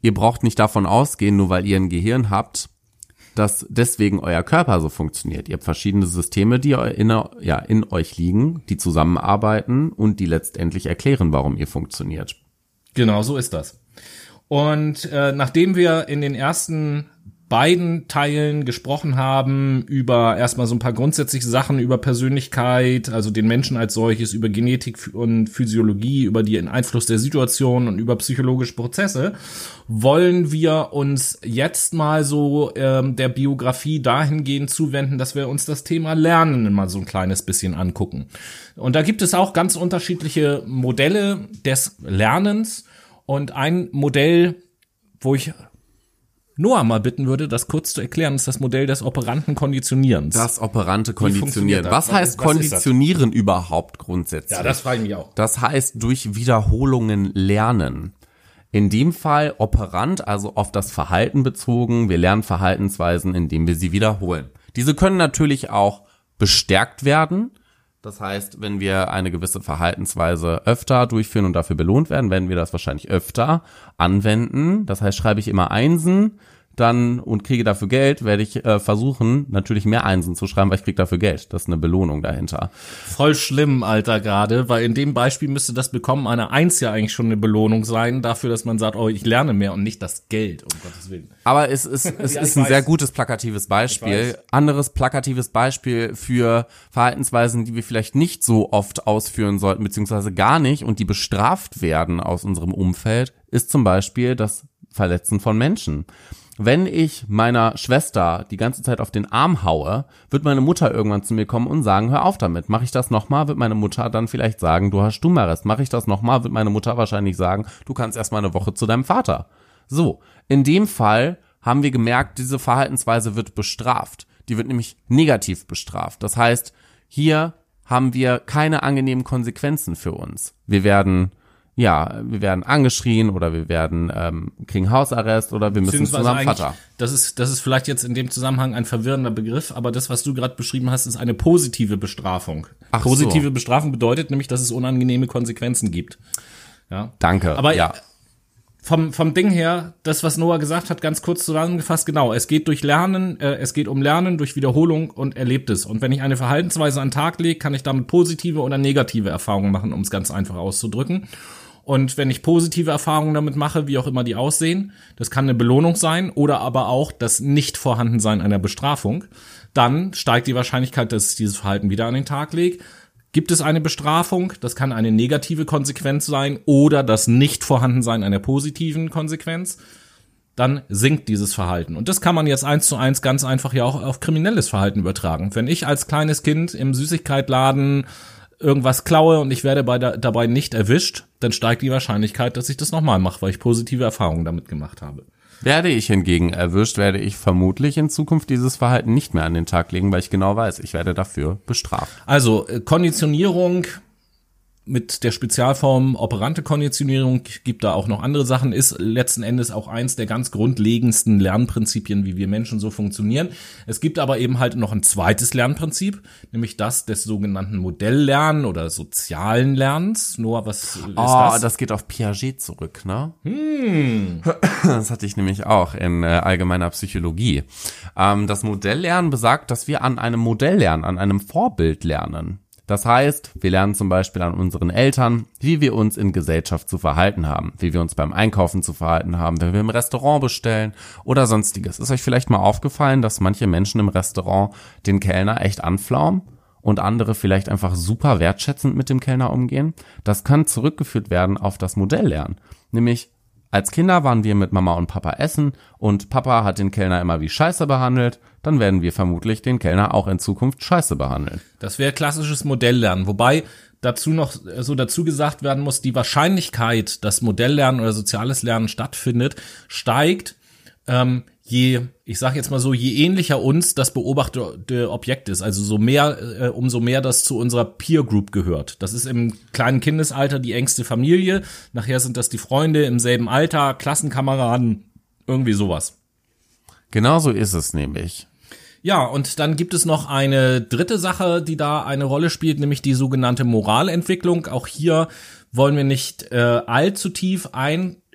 [SPEAKER 1] Ihr braucht nicht davon ausgehen, nur weil ihr ein Gehirn habt, dass deswegen euer Körper so funktioniert. Ihr habt verschiedene Systeme, die in, ja, in euch liegen, die zusammenarbeiten und die letztendlich erklären, warum ihr funktioniert.
[SPEAKER 2] Genau, so ist das. Und äh, nachdem wir in den ersten beiden Teilen gesprochen haben über erstmal so ein paar grundsätzliche Sachen über Persönlichkeit, also den Menschen als solches, über Genetik und Physiologie, über den Einfluss der Situation und über psychologische Prozesse, wollen wir uns jetzt mal so ähm, der Biografie dahingehend zuwenden, dass wir uns das Thema Lernen mal so ein kleines bisschen angucken. Und da gibt es auch ganz unterschiedliche Modelle des Lernens und ein Modell, wo ich Noah mal bitten würde, das kurz zu erklären, ist das Modell des operanten Konditionierens.
[SPEAKER 1] Das operante Konditionieren.
[SPEAKER 2] das?
[SPEAKER 1] Was
[SPEAKER 2] Was
[SPEAKER 1] heißt
[SPEAKER 2] was das?
[SPEAKER 1] Konditionieren überhaupt grundsätzlich?
[SPEAKER 2] ja, das frage ich mich auch.
[SPEAKER 1] Das heißt durch Wiederholungen lernen. In dem Fall operant, also auf das Verhalten bezogen. Wir lernen Verhaltensweisen, indem wir sie wiederholen. Diese können natürlich auch bestärkt werden. Das heißt, wenn wir eine gewisse Verhaltensweise öfter durchführen und dafür belohnt werden, werden wir das wahrscheinlich öfter anwenden. Das heißt, schreibe ich immer Einsen, dann und kriege dafür Geld, werde ich äh, versuchen, natürlich mehr Einsen zu schreiben, weil ich kriege dafür Geld. Das ist eine Belohnung dahinter.
[SPEAKER 2] Voll schlimm, Alter, gerade, weil in dem Beispiel müsste das Bekommen einer Eins ja eigentlich schon eine Belohnung sein, dafür, dass man sagt, oh, ich lerne mehr und nicht das Geld, um Gottes Willen.
[SPEAKER 1] Aber es ist, <laughs> es
[SPEAKER 2] Ja,
[SPEAKER 1] ist ein
[SPEAKER 2] weiß.
[SPEAKER 1] sehr gutes plakatives Beispiel. Anderes plakatives Beispiel für Verhaltensweisen, die wir vielleicht nicht so oft ausführen sollten, beziehungsweise gar nicht und die bestraft werden aus unserem Umfeld, ist zum Beispiel das Verletzen von Menschen. Wenn ich meiner Schwester die ganze Zeit auf den Arm haue, wird meine Mutter irgendwann zu mir kommen und sagen, hör auf damit. Mache ich das nochmal, wird meine Mutter dann vielleicht sagen, du hast Stummerrest. Mache ich das nochmal, wird meine Mutter wahrscheinlich sagen, du kannst erstmal eine Woche zu deinem Vater. So, in dem Fall haben wir gemerkt, diese Verhaltensweise wird bestraft. Die wird nämlich negativ bestraft. Das heißt, hier haben wir keine angenehmen Konsequenzen für uns. Wir werden ja, wir werden angeschrien oder wir werden ähm, kriegen Hausarrest oder wir müssen zu
[SPEAKER 2] Beziehungsweise
[SPEAKER 1] unserem
[SPEAKER 2] eigentlich,
[SPEAKER 1] Vater.
[SPEAKER 2] das ist, das ist vielleicht jetzt in dem Zusammenhang ein verwirrender Begriff, aber das, was du gerade beschrieben hast, ist eine positive Bestrafung.
[SPEAKER 1] Ach
[SPEAKER 2] positive
[SPEAKER 1] so.
[SPEAKER 2] Bestrafung bedeutet nämlich, dass es unangenehme Konsequenzen gibt. Ja.
[SPEAKER 1] Danke.
[SPEAKER 2] Aber
[SPEAKER 1] ja.
[SPEAKER 2] vom, vom Ding her, das, was Noah gesagt hat, ganz kurz zusammengefasst, genau, es geht durch Lernen, äh, es geht um Lernen durch Wiederholung und Erlebtes. Und wenn ich eine Verhaltensweise an den Tag lege, kann ich damit positive oder negative Erfahrungen machen, um es ganz einfach auszudrücken. Und wenn ich positive Erfahrungen damit mache, wie auch immer die aussehen, das kann eine Belohnung sein oder aber auch das Nicht-Vorhandensein einer Bestrafung, dann steigt die Wahrscheinlichkeit, dass ich dieses Verhalten wieder an den Tag lege. Gibt es eine Bestrafung? Das kann eine negative Konsequenz sein oder das Nicht-Vorhandensein einer positiven Konsequenz. Dann sinkt dieses Verhalten. Und das kann man jetzt eins zu eins ganz einfach ja auch auf kriminelles Verhalten übertragen. Wenn ich als kleines Kind im Süßigkeitladen irgendwas klaue und ich werde bei der, dabei nicht erwischt, dann steigt die Wahrscheinlichkeit, dass ich das nochmal mache, weil ich positive Erfahrungen damit gemacht habe.
[SPEAKER 1] Werde ich hingegen erwischt, werde ich vermutlich in Zukunft dieses Verhalten nicht mehr an den Tag legen, weil ich genau weiß, ich werde dafür bestraft.
[SPEAKER 2] Also äh, Konditionierung mit der Spezialform operante Konditionierung gibt da auch noch andere Sachen, ist letzten Endes auch eins der ganz grundlegendsten Lernprinzipien, wie wir Menschen so funktionieren. Es gibt aber eben halt noch ein zweites Lernprinzip, nämlich das des sogenannten Modelllernen oder sozialen Lernens. Noah, was ist
[SPEAKER 1] Oh,
[SPEAKER 2] das?
[SPEAKER 1] das? geht auf Piaget zurück, ne? Das hatte ich nämlich auch in äh, allgemeiner Psychologie. Ähm, das Modelllernen besagt, dass wir an einem Modell lernen, an einem Vorbild lernen. Das heißt, wir lernen zum Beispiel an unseren Eltern, wie wir uns in Gesellschaft zu verhalten haben, wie wir uns beim Einkaufen zu verhalten haben, wenn wir im Restaurant bestellen oder sonstiges. Ist euch vielleicht mal aufgefallen, dass manche Menschen im Restaurant den Kellner echt anflaumen? und andere vielleicht einfach super wertschätzend mit dem Kellner umgehen. Das kann zurückgeführt werden auf das Modelllernen. Nämlich, als Kinder waren wir mit Mama und Papa essen und Papa hat den Kellner immer wie Scheiße behandelt, dann werden wir vermutlich den Kellner auch in Zukunft Scheiße behandeln.
[SPEAKER 2] Das wäre klassisches Modelllernen, wobei dazu noch so dazu gesagt werden muss, die Wahrscheinlichkeit, dass Modelllernen oder soziales Lernen stattfindet, steigt, ähm, je, ich sage jetzt mal so, je ähnlicher uns das beobachtete Objekt ist, also so mehr, äh, umso mehr das zu unserer Peer Group gehört. Das ist im kleinen Kindesalter die engste Familie, nachher sind das die Freunde im selben Alter, Klassenkameraden, irgendwie sowas.
[SPEAKER 1] Genau so ist es nämlich.
[SPEAKER 2] Ja, und dann gibt es noch eine dritte Sache, die da eine Rolle spielt, nämlich die sogenannte Moralentwicklung. Auch hier wollen wir nicht äh, allzu tief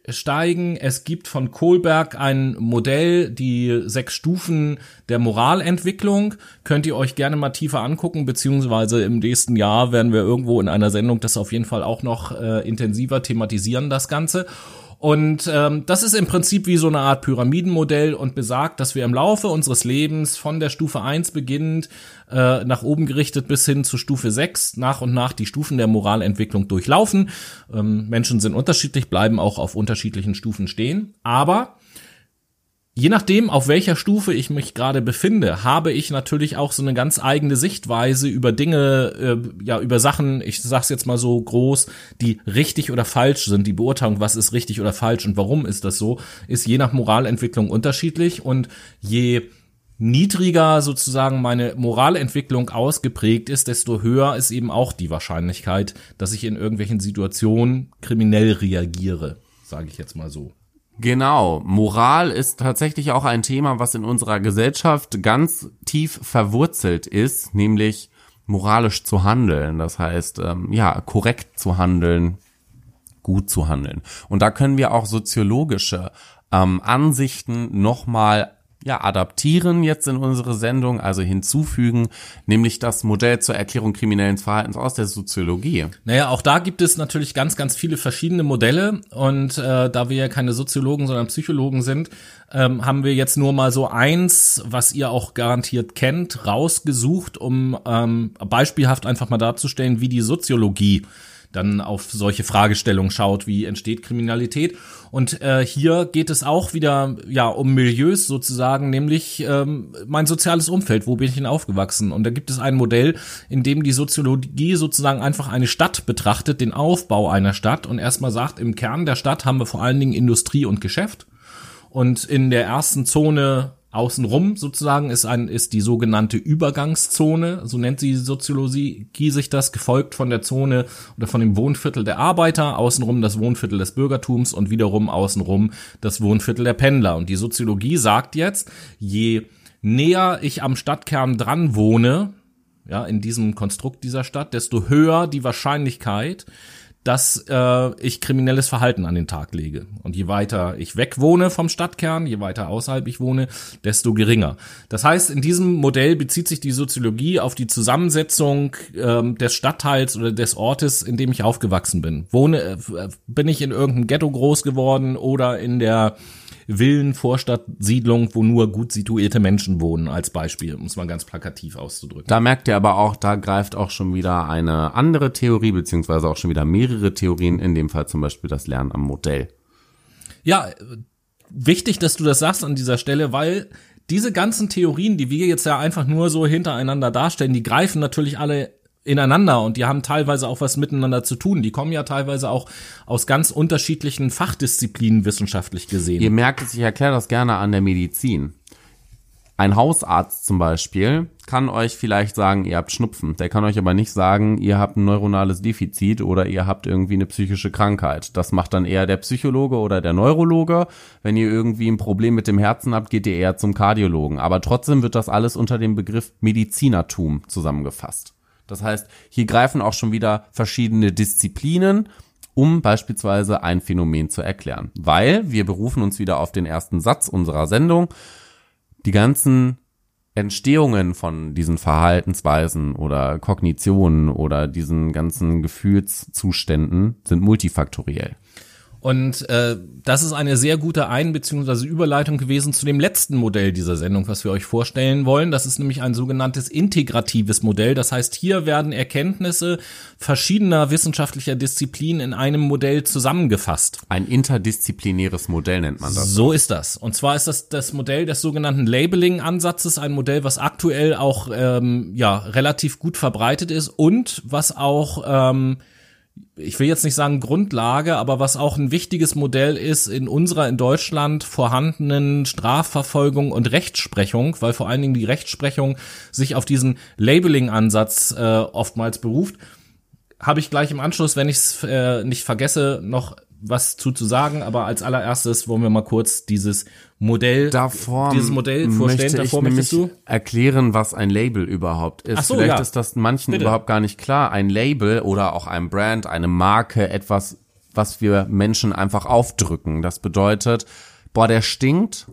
[SPEAKER 2] einsteigen. Es gibt von Kohlberg ein Modell, die sechs Stufen der Moralentwicklung. Könnt ihr euch gerne mal tiefer angucken, beziehungsweise im nächsten Jahr werden wir irgendwo in einer Sendung das auf jeden Fall auch noch äh, intensiver thematisieren, das Ganze. Und ähm, das ist im Prinzip wie so eine Art Pyramidenmodell und besagt, dass wir im Laufe unseres Lebens von der Stufe 1 beginnend äh, nach oben gerichtet bis hin zu Stufe 6 nach und nach die Stufen der Moralentwicklung durchlaufen. Ähm, Menschen sind unterschiedlich, bleiben auch auf unterschiedlichen Stufen stehen. Aber Je nachdem, auf welcher Stufe ich mich gerade befinde, habe ich natürlich auch so eine ganz eigene Sichtweise über Dinge, äh, ja, über Sachen, ich sag's jetzt mal so groß, die richtig oder falsch sind. Die Beurteilung, was ist richtig oder falsch und warum ist das so, ist je nach Moralentwicklung unterschiedlich und je niedriger sozusagen meine Moralentwicklung ausgeprägt ist, desto höher ist eben auch die Wahrscheinlichkeit, dass ich in irgendwelchen Situationen kriminell reagiere, sage ich jetzt mal so.
[SPEAKER 1] Genau, Moral ist tatsächlich auch ein Thema, was in unserer Gesellschaft ganz tief verwurzelt ist, nämlich moralisch zu handeln. Das heißt, ähm, ja, korrekt zu handeln, gut zu handeln. Und da können wir auch soziologische ähm, Ansichten nochmal ja, adaptieren jetzt in unsere Sendung, also hinzufügen, nämlich das Modell zur Erklärung kriminellen Verhaltens aus der Soziologie.
[SPEAKER 2] Naja, auch da gibt es natürlich ganz, ganz viele verschiedene Modelle und äh, da wir ja keine Soziologen, sondern Psychologen sind, ähm, haben wir jetzt nur mal so eins, was ihr auch garantiert kennt, rausgesucht, um ähm, beispielhaft einfach mal darzustellen, wie die Soziologie dann auf solche Fragestellungen schaut, wie entsteht Kriminalität. Und äh, hier geht es auch wieder ja um Milieus sozusagen, nämlich ähm, mein soziales Umfeld, wo bin ich denn aufgewachsen? Und da gibt es ein Modell, in dem die Soziologie sozusagen einfach eine Stadt betrachtet, den Aufbau einer Stadt und erstmal sagt, im Kern der Stadt haben wir vor allen Dingen Industrie und Geschäft. Und in der ersten Zone Außenrum sozusagen ist ein, ist die sogenannte Übergangszone, so nennt sie Soziologie sich das, gefolgt von der Zone oder von dem Wohnviertel der Arbeiter, außenrum das Wohnviertel des Bürgertums und wiederum außenrum das Wohnviertel der Pendler. Und die Soziologie sagt jetzt, je näher ich am Stadtkern dran wohne, ja, in diesem Konstrukt dieser Stadt, desto höher die Wahrscheinlichkeit, dass äh, ich kriminelles Verhalten an den Tag lege. Und je weiter ich weg wohne vom Stadtkern, je weiter außerhalb ich wohne, desto geringer. Das heißt, in diesem Modell bezieht sich die Soziologie auf die Zusammensetzung ähm, des Stadtteils oder des Ortes, in dem ich aufgewachsen bin. Wohne, äh, bin ich in irgendeinem Ghetto groß geworden oder in der Villen, Vorstadtsiedlung, wo nur gut situierte Menschen wohnen, als Beispiel, um es mal ganz plakativ auszudrücken.
[SPEAKER 1] Da merkt ihr aber auch, da greift auch schon wieder eine andere Theorie, beziehungsweise auch schon wieder mehrere Theorien, in dem Fall zum Beispiel das Lernen am Modell.
[SPEAKER 2] Ja, wichtig, dass du das sagst an dieser Stelle, weil diese ganzen Theorien, die wir jetzt ja einfach nur so hintereinander darstellen, die greifen natürlich alle ineinander und die haben teilweise auch was miteinander zu tun. Die kommen ja teilweise auch aus ganz unterschiedlichen Fachdisziplinen wissenschaftlich gesehen.
[SPEAKER 1] Ihr merkt es, ich erkläre das gerne an der Medizin. Ein Hausarzt zum Beispiel kann euch vielleicht sagen, ihr habt Schnupfen. Der kann euch aber nicht sagen, ihr habt ein neuronales Defizit oder ihr habt irgendwie eine psychische Krankheit. Das macht dann eher der Psychologe oder der Neurologe. Wenn ihr irgendwie ein Problem mit dem Herzen habt, geht ihr eher zum Kardiologen. Aber trotzdem wird das alles unter dem Begriff Medizinertum zusammengefasst. Das heißt, hier greifen auch schon wieder verschiedene Disziplinen, um beispielsweise ein Phänomen zu erklären. Weil wir berufen uns wieder auf den ersten Satz unserer Sendung. Die ganzen Entstehungen von diesen Verhaltensweisen oder Kognitionen oder diesen ganzen Gefühlszuständen sind multifaktoriell.
[SPEAKER 2] Und äh, das ist eine sehr gute Ein- bzw. Überleitung gewesen zu dem letzten Modell dieser Sendung, was wir euch vorstellen wollen. Das ist nämlich ein sogenanntes integratives Modell. Das heißt, hier werden Erkenntnisse verschiedener wissenschaftlicher Disziplinen in einem Modell zusammengefasst.
[SPEAKER 1] Ein interdisziplinäres Modell nennt man das.
[SPEAKER 2] So ist das. Und zwar ist das das Modell des sogenannten Labeling-Ansatzes, ein Modell, was aktuell auch ähm, ja relativ gut verbreitet ist und was auch ähm, ich will jetzt nicht sagen Grundlage, aber was auch ein wichtiges Modell ist in unserer in Deutschland vorhandenen Strafverfolgung und Rechtsprechung, weil vor allen Dingen die Rechtsprechung sich auf diesen Labeling-Ansatz äh, oftmals beruft, habe ich gleich im Anschluss, wenn ich es äh, nicht vergesse, noch was zu, zu sagen, aber als allererstes wollen wir mal kurz dieses Modell,
[SPEAKER 1] davor
[SPEAKER 2] dieses Modell vorstellen.
[SPEAKER 1] Davor möchtest du erklären, was ein Label überhaupt ist. Ach so, Vielleicht ja. ist das manchen Bitte. überhaupt gar nicht klar. Ein Label oder auch ein Brand, eine Marke, etwas, was wir Menschen einfach aufdrücken. Das bedeutet, boah, der stinkt,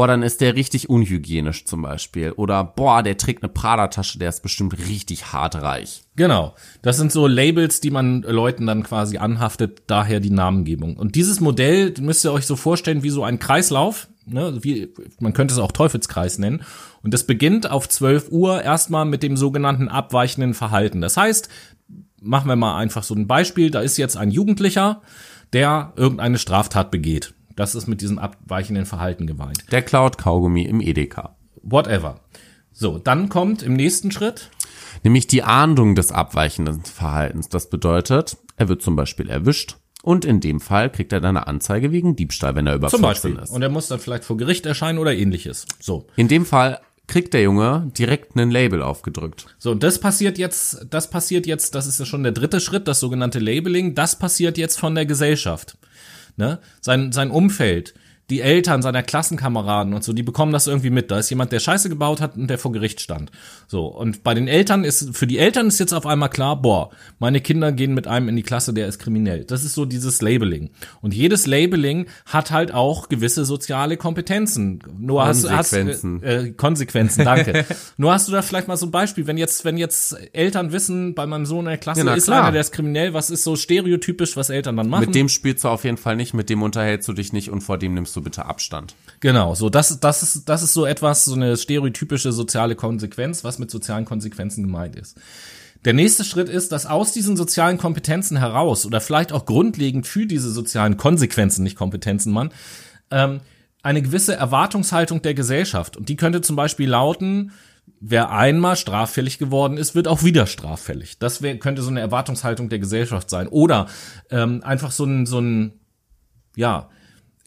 [SPEAKER 1] boah, dann ist der richtig unhygienisch zum Beispiel. Oder boah, der trägt eine Prada-Tasche, der ist bestimmt richtig hart reich.
[SPEAKER 2] Genau. Das sind so Labels, die man Leuten dann quasi anhaftet, daher die Namengebung. Und dieses Modell müsst ihr euch so vorstellen wie so ein Kreislauf. Ne, wie, man könnte es auch Teufelskreis nennen. Und das beginnt auf 12 Uhr erstmal mit dem sogenannten abweichenden Verhalten. Das heißt, machen wir mal einfach so ein Beispiel. Da ist jetzt ein Jugendlicher, der irgendeine Straftat begeht. Das ist mit diesem abweichenden Verhalten gemeint.
[SPEAKER 1] Der klaut Kaugummi im Edeka.
[SPEAKER 2] Whatever. So, dann kommt im nächsten Schritt.
[SPEAKER 1] Nämlich die Ahndung des abweichenden Verhaltens. Das bedeutet, er wird zum Beispiel erwischt und in dem Fall kriegt er dann eine Anzeige wegen Diebstahl, wenn er über Zum 14 Beispiel. ist.
[SPEAKER 2] Und er muss dann vielleicht vor Gericht erscheinen oder ähnliches. So.
[SPEAKER 1] In dem Fall kriegt der Junge direkt ein Label aufgedrückt.
[SPEAKER 2] So, und das passiert jetzt, das passiert jetzt, das ist ja schon der dritte Schritt, das sogenannte Labeling, das passiert jetzt von der Gesellschaft ne? sein, sein Umfeld, die Eltern seiner Klassenkameraden und so, die bekommen das irgendwie mit. Da ist jemand, der Scheiße gebaut hat und der vor Gericht stand. So. Und bei den Eltern ist, für die Eltern ist jetzt auf einmal klar, boah, meine Kinder gehen mit einem in die Klasse, der ist kriminell. Das ist so dieses Labeling. Und jedes Labeling hat halt auch gewisse soziale Kompetenzen. Nur hast, hast
[SPEAKER 1] Konsequenzen.
[SPEAKER 2] äh, äh, Konsequenzen, danke. <laughs> Nur hast du da vielleicht mal so ein Beispiel, wenn jetzt, wenn jetzt Eltern wissen, bei meinem Sohn in der Klasse
[SPEAKER 1] Ja,
[SPEAKER 2] ist
[SPEAKER 1] klar.
[SPEAKER 2] einer, der ist kriminell, was ist so stereotypisch, was Eltern dann machen?
[SPEAKER 1] Mit dem spielst du auf jeden Fall nicht, mit dem unterhältst du dich nicht und vor dem nimmst du bitte Abstand.
[SPEAKER 2] Genau, so das, das ist, das ist so etwas, so eine stereotypische soziale Konsequenz, was mit sozialen Konsequenzen gemeint ist. Der nächste Schritt ist, dass aus diesen sozialen Kompetenzen heraus oder vielleicht auch grundlegend für diese sozialen Konsequenzen, nicht Kompetenzen, Mann, ähm, eine gewisse Erwartungshaltung der Gesellschaft. Und die könnte zum Beispiel lauten, wer einmal straffällig geworden ist, wird auch wieder straffällig. Das wär, könnte so eine Erwartungshaltung der Gesellschaft sein. Oder ähm, einfach so ein, so ein, ja,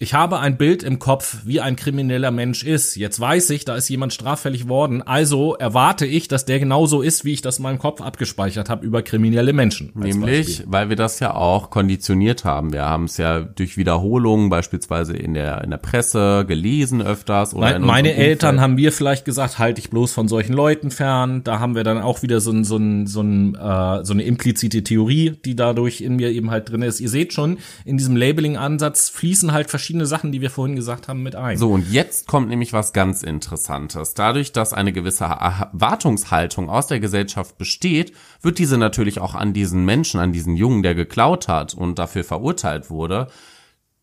[SPEAKER 2] ich habe ein Bild im Kopf, wie ein krimineller Mensch ist. Jetzt weiß ich, da ist jemand straffällig worden. Also erwarte ich, dass der genauso ist, wie ich das in meinem Kopf abgespeichert habe über kriminelle Menschen.
[SPEAKER 1] Nämlich,
[SPEAKER 2] Beispiel.
[SPEAKER 1] weil wir das ja auch konditioniert haben. Wir haben es ja durch Wiederholungen beispielsweise in der, in der Presse gelesen öfters. Oder
[SPEAKER 2] Mein,
[SPEAKER 1] in
[SPEAKER 2] meine Eltern haben mir vielleicht gesagt, halt dich bloß von solchen Leuten fern. Da haben wir dann auch wieder so, ein, so, ein, so, ein, äh, so eine implizite Theorie, die dadurch in mir eben halt drin ist. Ihr seht schon, in diesem Labeling-Ansatz fließen halt verschiedene Sachen, die wir vorhin gesagt haben, mit ein.
[SPEAKER 1] So, und jetzt kommt nämlich was ganz Interessantes. Dadurch, dass eine gewisse Erwartungshaltung aus der Gesellschaft besteht, wird diese natürlich auch an diesen Menschen, an diesen Jungen, der geklaut hat und dafür verurteilt wurde,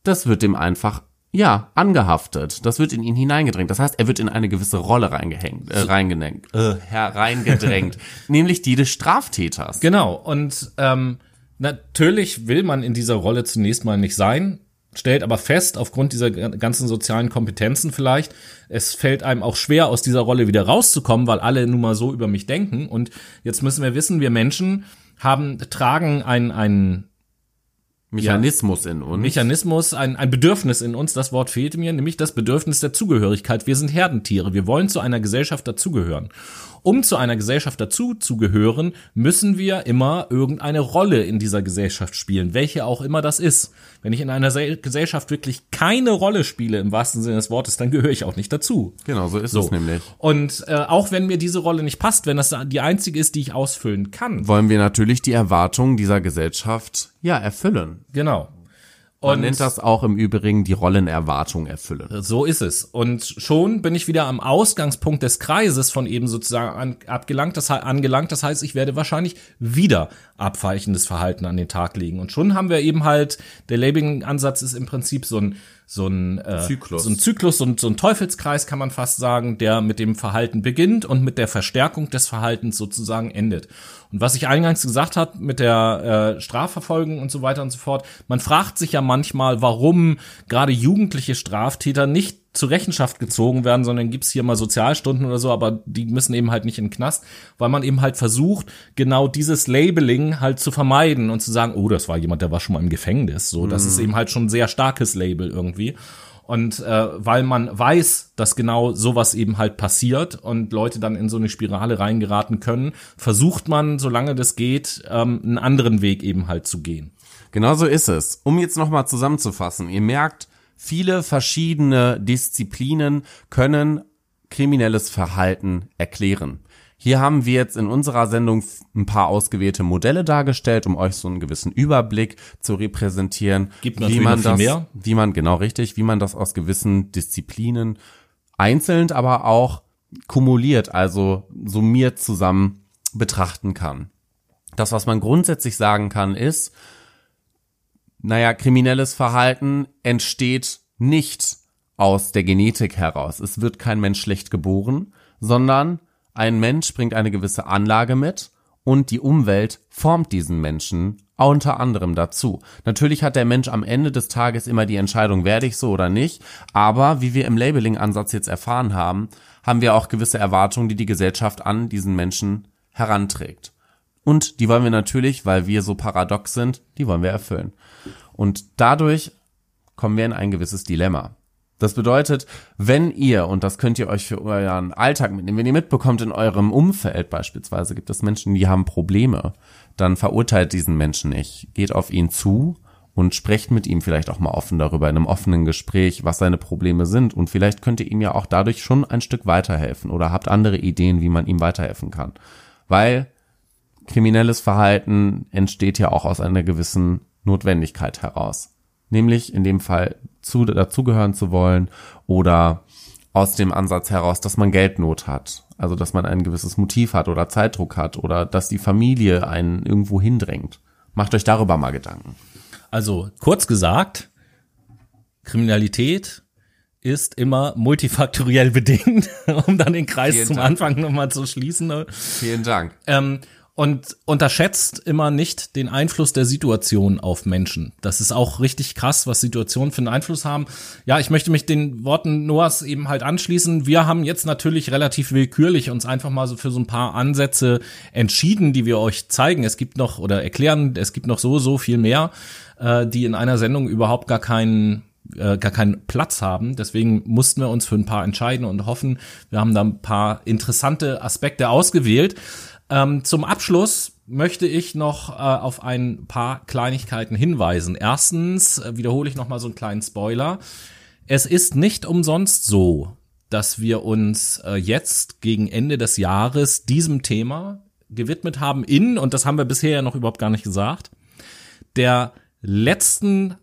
[SPEAKER 1] das wird dem einfach ja, angehaftet. Das wird in ihn hineingedrängt. Das heißt, er wird in eine gewisse Rolle reingehängt, äh, reingenenkt, äh, hereingedrängt, <laughs> nämlich die des Straftäters.
[SPEAKER 2] Genau, und ähm, natürlich will man in dieser Rolle zunächst mal nicht sein, stellt aber fest, aufgrund dieser ganzen sozialen Kompetenzen vielleicht, es fällt einem auch schwer, aus dieser Rolle wieder rauszukommen, weil alle nun mal so über mich denken. Und jetzt müssen wir wissen, wir Menschen haben, tragen ein, ein
[SPEAKER 1] Mechanismus in uns.
[SPEAKER 2] Mechanismus, ein, ein Bedürfnis in uns, das Wort fehlte mir, nämlich das Bedürfnis der Zugehörigkeit. Wir sind Herdentiere, wir wollen zu einer Gesellschaft dazugehören. Um zu einer Gesellschaft dazuzugehören, müssen wir immer irgendeine Rolle in dieser Gesellschaft spielen, welche auch immer das ist. Wenn ich in einer Se Gesellschaft wirklich keine Rolle spiele, im wahrsten Sinne des Wortes, dann gehöre ich auch nicht dazu.
[SPEAKER 1] Genau, so ist
[SPEAKER 2] So.
[SPEAKER 1] es nämlich.
[SPEAKER 2] Und äh, auch wenn mir diese Rolle nicht passt, wenn das die einzige ist, die ich ausfüllen kann.
[SPEAKER 1] Wollen wir natürlich die Erwartungen dieser Gesellschaft ja erfüllen.
[SPEAKER 2] Genau.
[SPEAKER 1] Man
[SPEAKER 2] Und
[SPEAKER 1] nennt das auch im Übrigen die Rollenerwartung erfüllen.
[SPEAKER 2] So ist es. Und schon bin ich wieder am Ausgangspunkt des Kreises von eben sozusagen an, abgelangt, das, angelangt. Das heißt, ich werde wahrscheinlich wieder abweichendes Verhalten an den Tag legen. Und schon haben wir eben halt, der Labeling-Ansatz ist im Prinzip so ein, so ein äh,
[SPEAKER 1] Zyklus.
[SPEAKER 2] So ein Zyklus, so ein, so ein Teufelskreis kann man fast sagen, der mit dem Verhalten beginnt und mit der Verstärkung des Verhaltens sozusagen endet. Und was ich eingangs gesagt habe mit der äh, Strafverfolgung und so weiter und so fort, man fragt sich ja manchmal, warum gerade jugendliche Straftäter nicht zur Rechenschaft gezogen werden, sondern gibt's hier mal Sozialstunden oder so, aber die müssen eben halt nicht in den Knast, weil man eben halt versucht, genau dieses Labeling halt zu vermeiden und zu sagen, oh, das war jemand, der war schon mal im Gefängnis. So, das ist eben halt schon ein sehr starkes Label irgendwie. Und äh, weil man weiß, dass genau sowas eben halt passiert und Leute dann in so eine Spirale reingeraten können, versucht man, solange das geht, ähm, einen anderen Weg eben halt zu gehen.
[SPEAKER 1] Genau so ist es. Um jetzt nochmal zusammenzufassen, ihr merkt, viele verschiedene Disziplinen können kriminelles Verhalten erklären. Hier haben wir jetzt in unserer Sendung ein paar ausgewählte Modelle dargestellt, um euch so einen gewissen Überblick zu repräsentieren.
[SPEAKER 2] Gibt
[SPEAKER 1] wie man das,
[SPEAKER 2] mehr.
[SPEAKER 1] wie man, genau richtig, wie man das aus gewissen Disziplinen einzeln, aber auch kumuliert, also summiert zusammen betrachten kann. Das, was man grundsätzlich sagen kann, ist, naja, kriminelles Verhalten entsteht nicht aus der Genetik heraus. Es wird kein Mensch schlecht geboren, sondern ein Mensch bringt eine gewisse Anlage mit und die Umwelt formt diesen Menschen unter anderem dazu. Natürlich hat der Mensch am Ende des Tages immer die Entscheidung, werde ich so oder nicht, aber wie wir im Labeling-Ansatz jetzt erfahren haben, haben wir auch gewisse Erwartungen, die die Gesellschaft an diesen Menschen heranträgt. Und die wollen wir natürlich, weil wir so paradox sind, die wollen wir erfüllen. Und dadurch kommen wir in ein gewisses Dilemma. Das bedeutet, wenn ihr, und das könnt ihr euch für euren Alltag mitnehmen, wenn ihr mitbekommt, in eurem Umfeld beispielsweise gibt es Menschen, die haben Probleme, dann verurteilt diesen Menschen nicht. Geht auf ihn zu und sprecht mit ihm vielleicht auch mal offen darüber in einem offenen Gespräch, was seine Probleme sind und vielleicht könnt ihr ihm ja auch dadurch schon ein Stück weiterhelfen oder habt andere Ideen, wie man ihm weiterhelfen kann. Weil kriminelles Verhalten entsteht ja auch aus einer gewissen Notwendigkeit heraus. Nämlich in dem Fall zu, dazugehören zu wollen oder aus dem Ansatz heraus, dass man Geldnot hat. Also, dass man ein gewisses Motiv hat oder Zeitdruck hat oder dass die Familie einen irgendwo hindrängt. Macht euch darüber mal Gedanken.
[SPEAKER 2] Also, kurz gesagt, Kriminalität ist immer multifaktoriell <laughs> bedingt, um dann den Kreis Vielen zum Dank. Anfang nochmal zu schließen.
[SPEAKER 1] Vielen Dank.
[SPEAKER 2] Ähm, und unterschätzt immer nicht den Einfluss der Situation auf Menschen. Das ist auch richtig krass, was Situationen für einen Einfluss haben. Ja, ich möchte mich den Worten Noahs eben halt anschließen. Wir haben jetzt natürlich relativ willkürlich uns einfach mal so für so ein paar Ansätze entschieden, die wir euch zeigen. Es gibt noch oder erklären, es gibt noch so, so viel mehr, äh, die in einer Sendung überhaupt gar keinen äh, gar keinen Platz haben. Deswegen mussten wir uns für ein paar entscheiden und hoffen, wir haben da ein paar interessante Aspekte ausgewählt. Ähm, zum Abschluss möchte ich noch äh, auf ein paar Kleinigkeiten hinweisen. Erstens äh, wiederhole ich noch mal so einen kleinen Spoiler. Es ist nicht umsonst so, dass wir uns äh, jetzt gegen Ende des Jahres diesem Thema gewidmet haben in, und das haben wir bisher ja noch überhaupt gar nicht gesagt, der letzten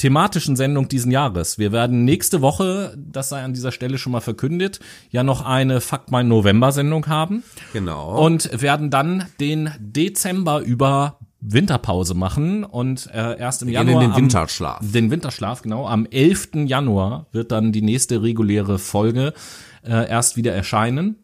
[SPEAKER 2] thematischen Sendung diesen Jahres. Wir werden nächste Woche, das sei an dieser Stelle schon mal verkündet, ja noch eine Fakt mein November Sendung haben.
[SPEAKER 1] Genau.
[SPEAKER 2] Und werden dann den Dezember über Winterpause machen und äh, erst im Wir Januar
[SPEAKER 1] den Winterschlaf.
[SPEAKER 2] Am, den Winterschlaf, genau. Am 11. Januar wird dann die nächste reguläre Folge äh, erst wieder erscheinen.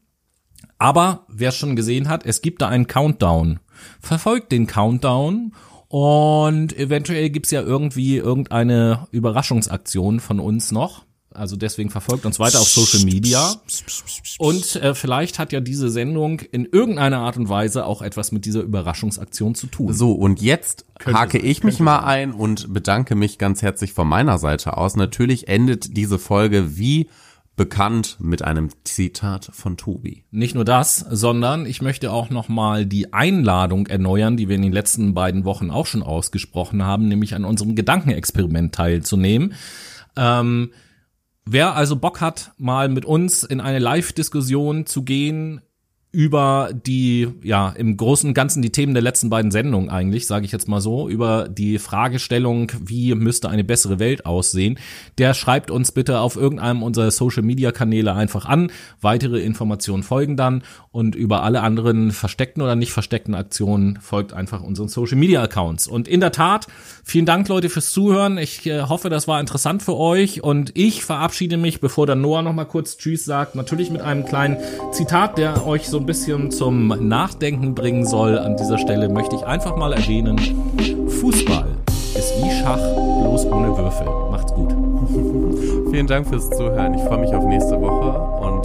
[SPEAKER 2] Aber wer es schon gesehen hat, es gibt da einen Countdown. Verfolgt den Countdown und eventuell gibt's ja irgendwie irgendeine Überraschungsaktion von uns noch. Also deswegen verfolgt uns weiter auf Social Media. Und äh, vielleicht hat ja diese Sendung in irgendeiner Art und Weise auch etwas mit dieser Überraschungsaktion zu tun.
[SPEAKER 1] So, und jetzt könnte hake sein, ich mich mal sein. ein und bedanke mich ganz herzlich von meiner Seite aus. Natürlich endet diese Folge wie bekannt mit einem Zitat von Tobi.
[SPEAKER 2] Nicht nur das, sondern ich möchte auch noch mal die Einladung erneuern, die wir in den letzten beiden Wochen auch schon ausgesprochen haben, nämlich an unserem Gedankenexperiment teilzunehmen. Ähm, wer also Bock hat, mal mit uns in eine Live-Diskussion zu gehen über die, ja, im Großen und Ganzen die Themen der letzten beiden Sendungen eigentlich, sage ich jetzt mal so, über die Fragestellung, wie müsste eine bessere Welt aussehen, der schreibt uns bitte auf irgendeinem unserer Social-Media-Kanäle einfach an. Weitere Informationen folgen dann und über alle anderen versteckten oder nicht versteckten Aktionen folgt einfach unseren Social-Media-Accounts. Und in der Tat, vielen Dank Leute fürs Zuhören. Ich äh, hoffe, das war interessant für euch und ich verabschiede mich, bevor dann Noah noch mal kurz Tschüss sagt, natürlich mit einem kleinen Zitat, der euch so ein bisschen zum Nachdenken bringen soll, an dieser Stelle möchte ich einfach mal erwähnen, Fußball ist wie Schach, bloß ohne Würfel. Macht's gut. <laughs>
[SPEAKER 1] Vielen Dank fürs Zuhören. Ich freue mich auf nächste Woche und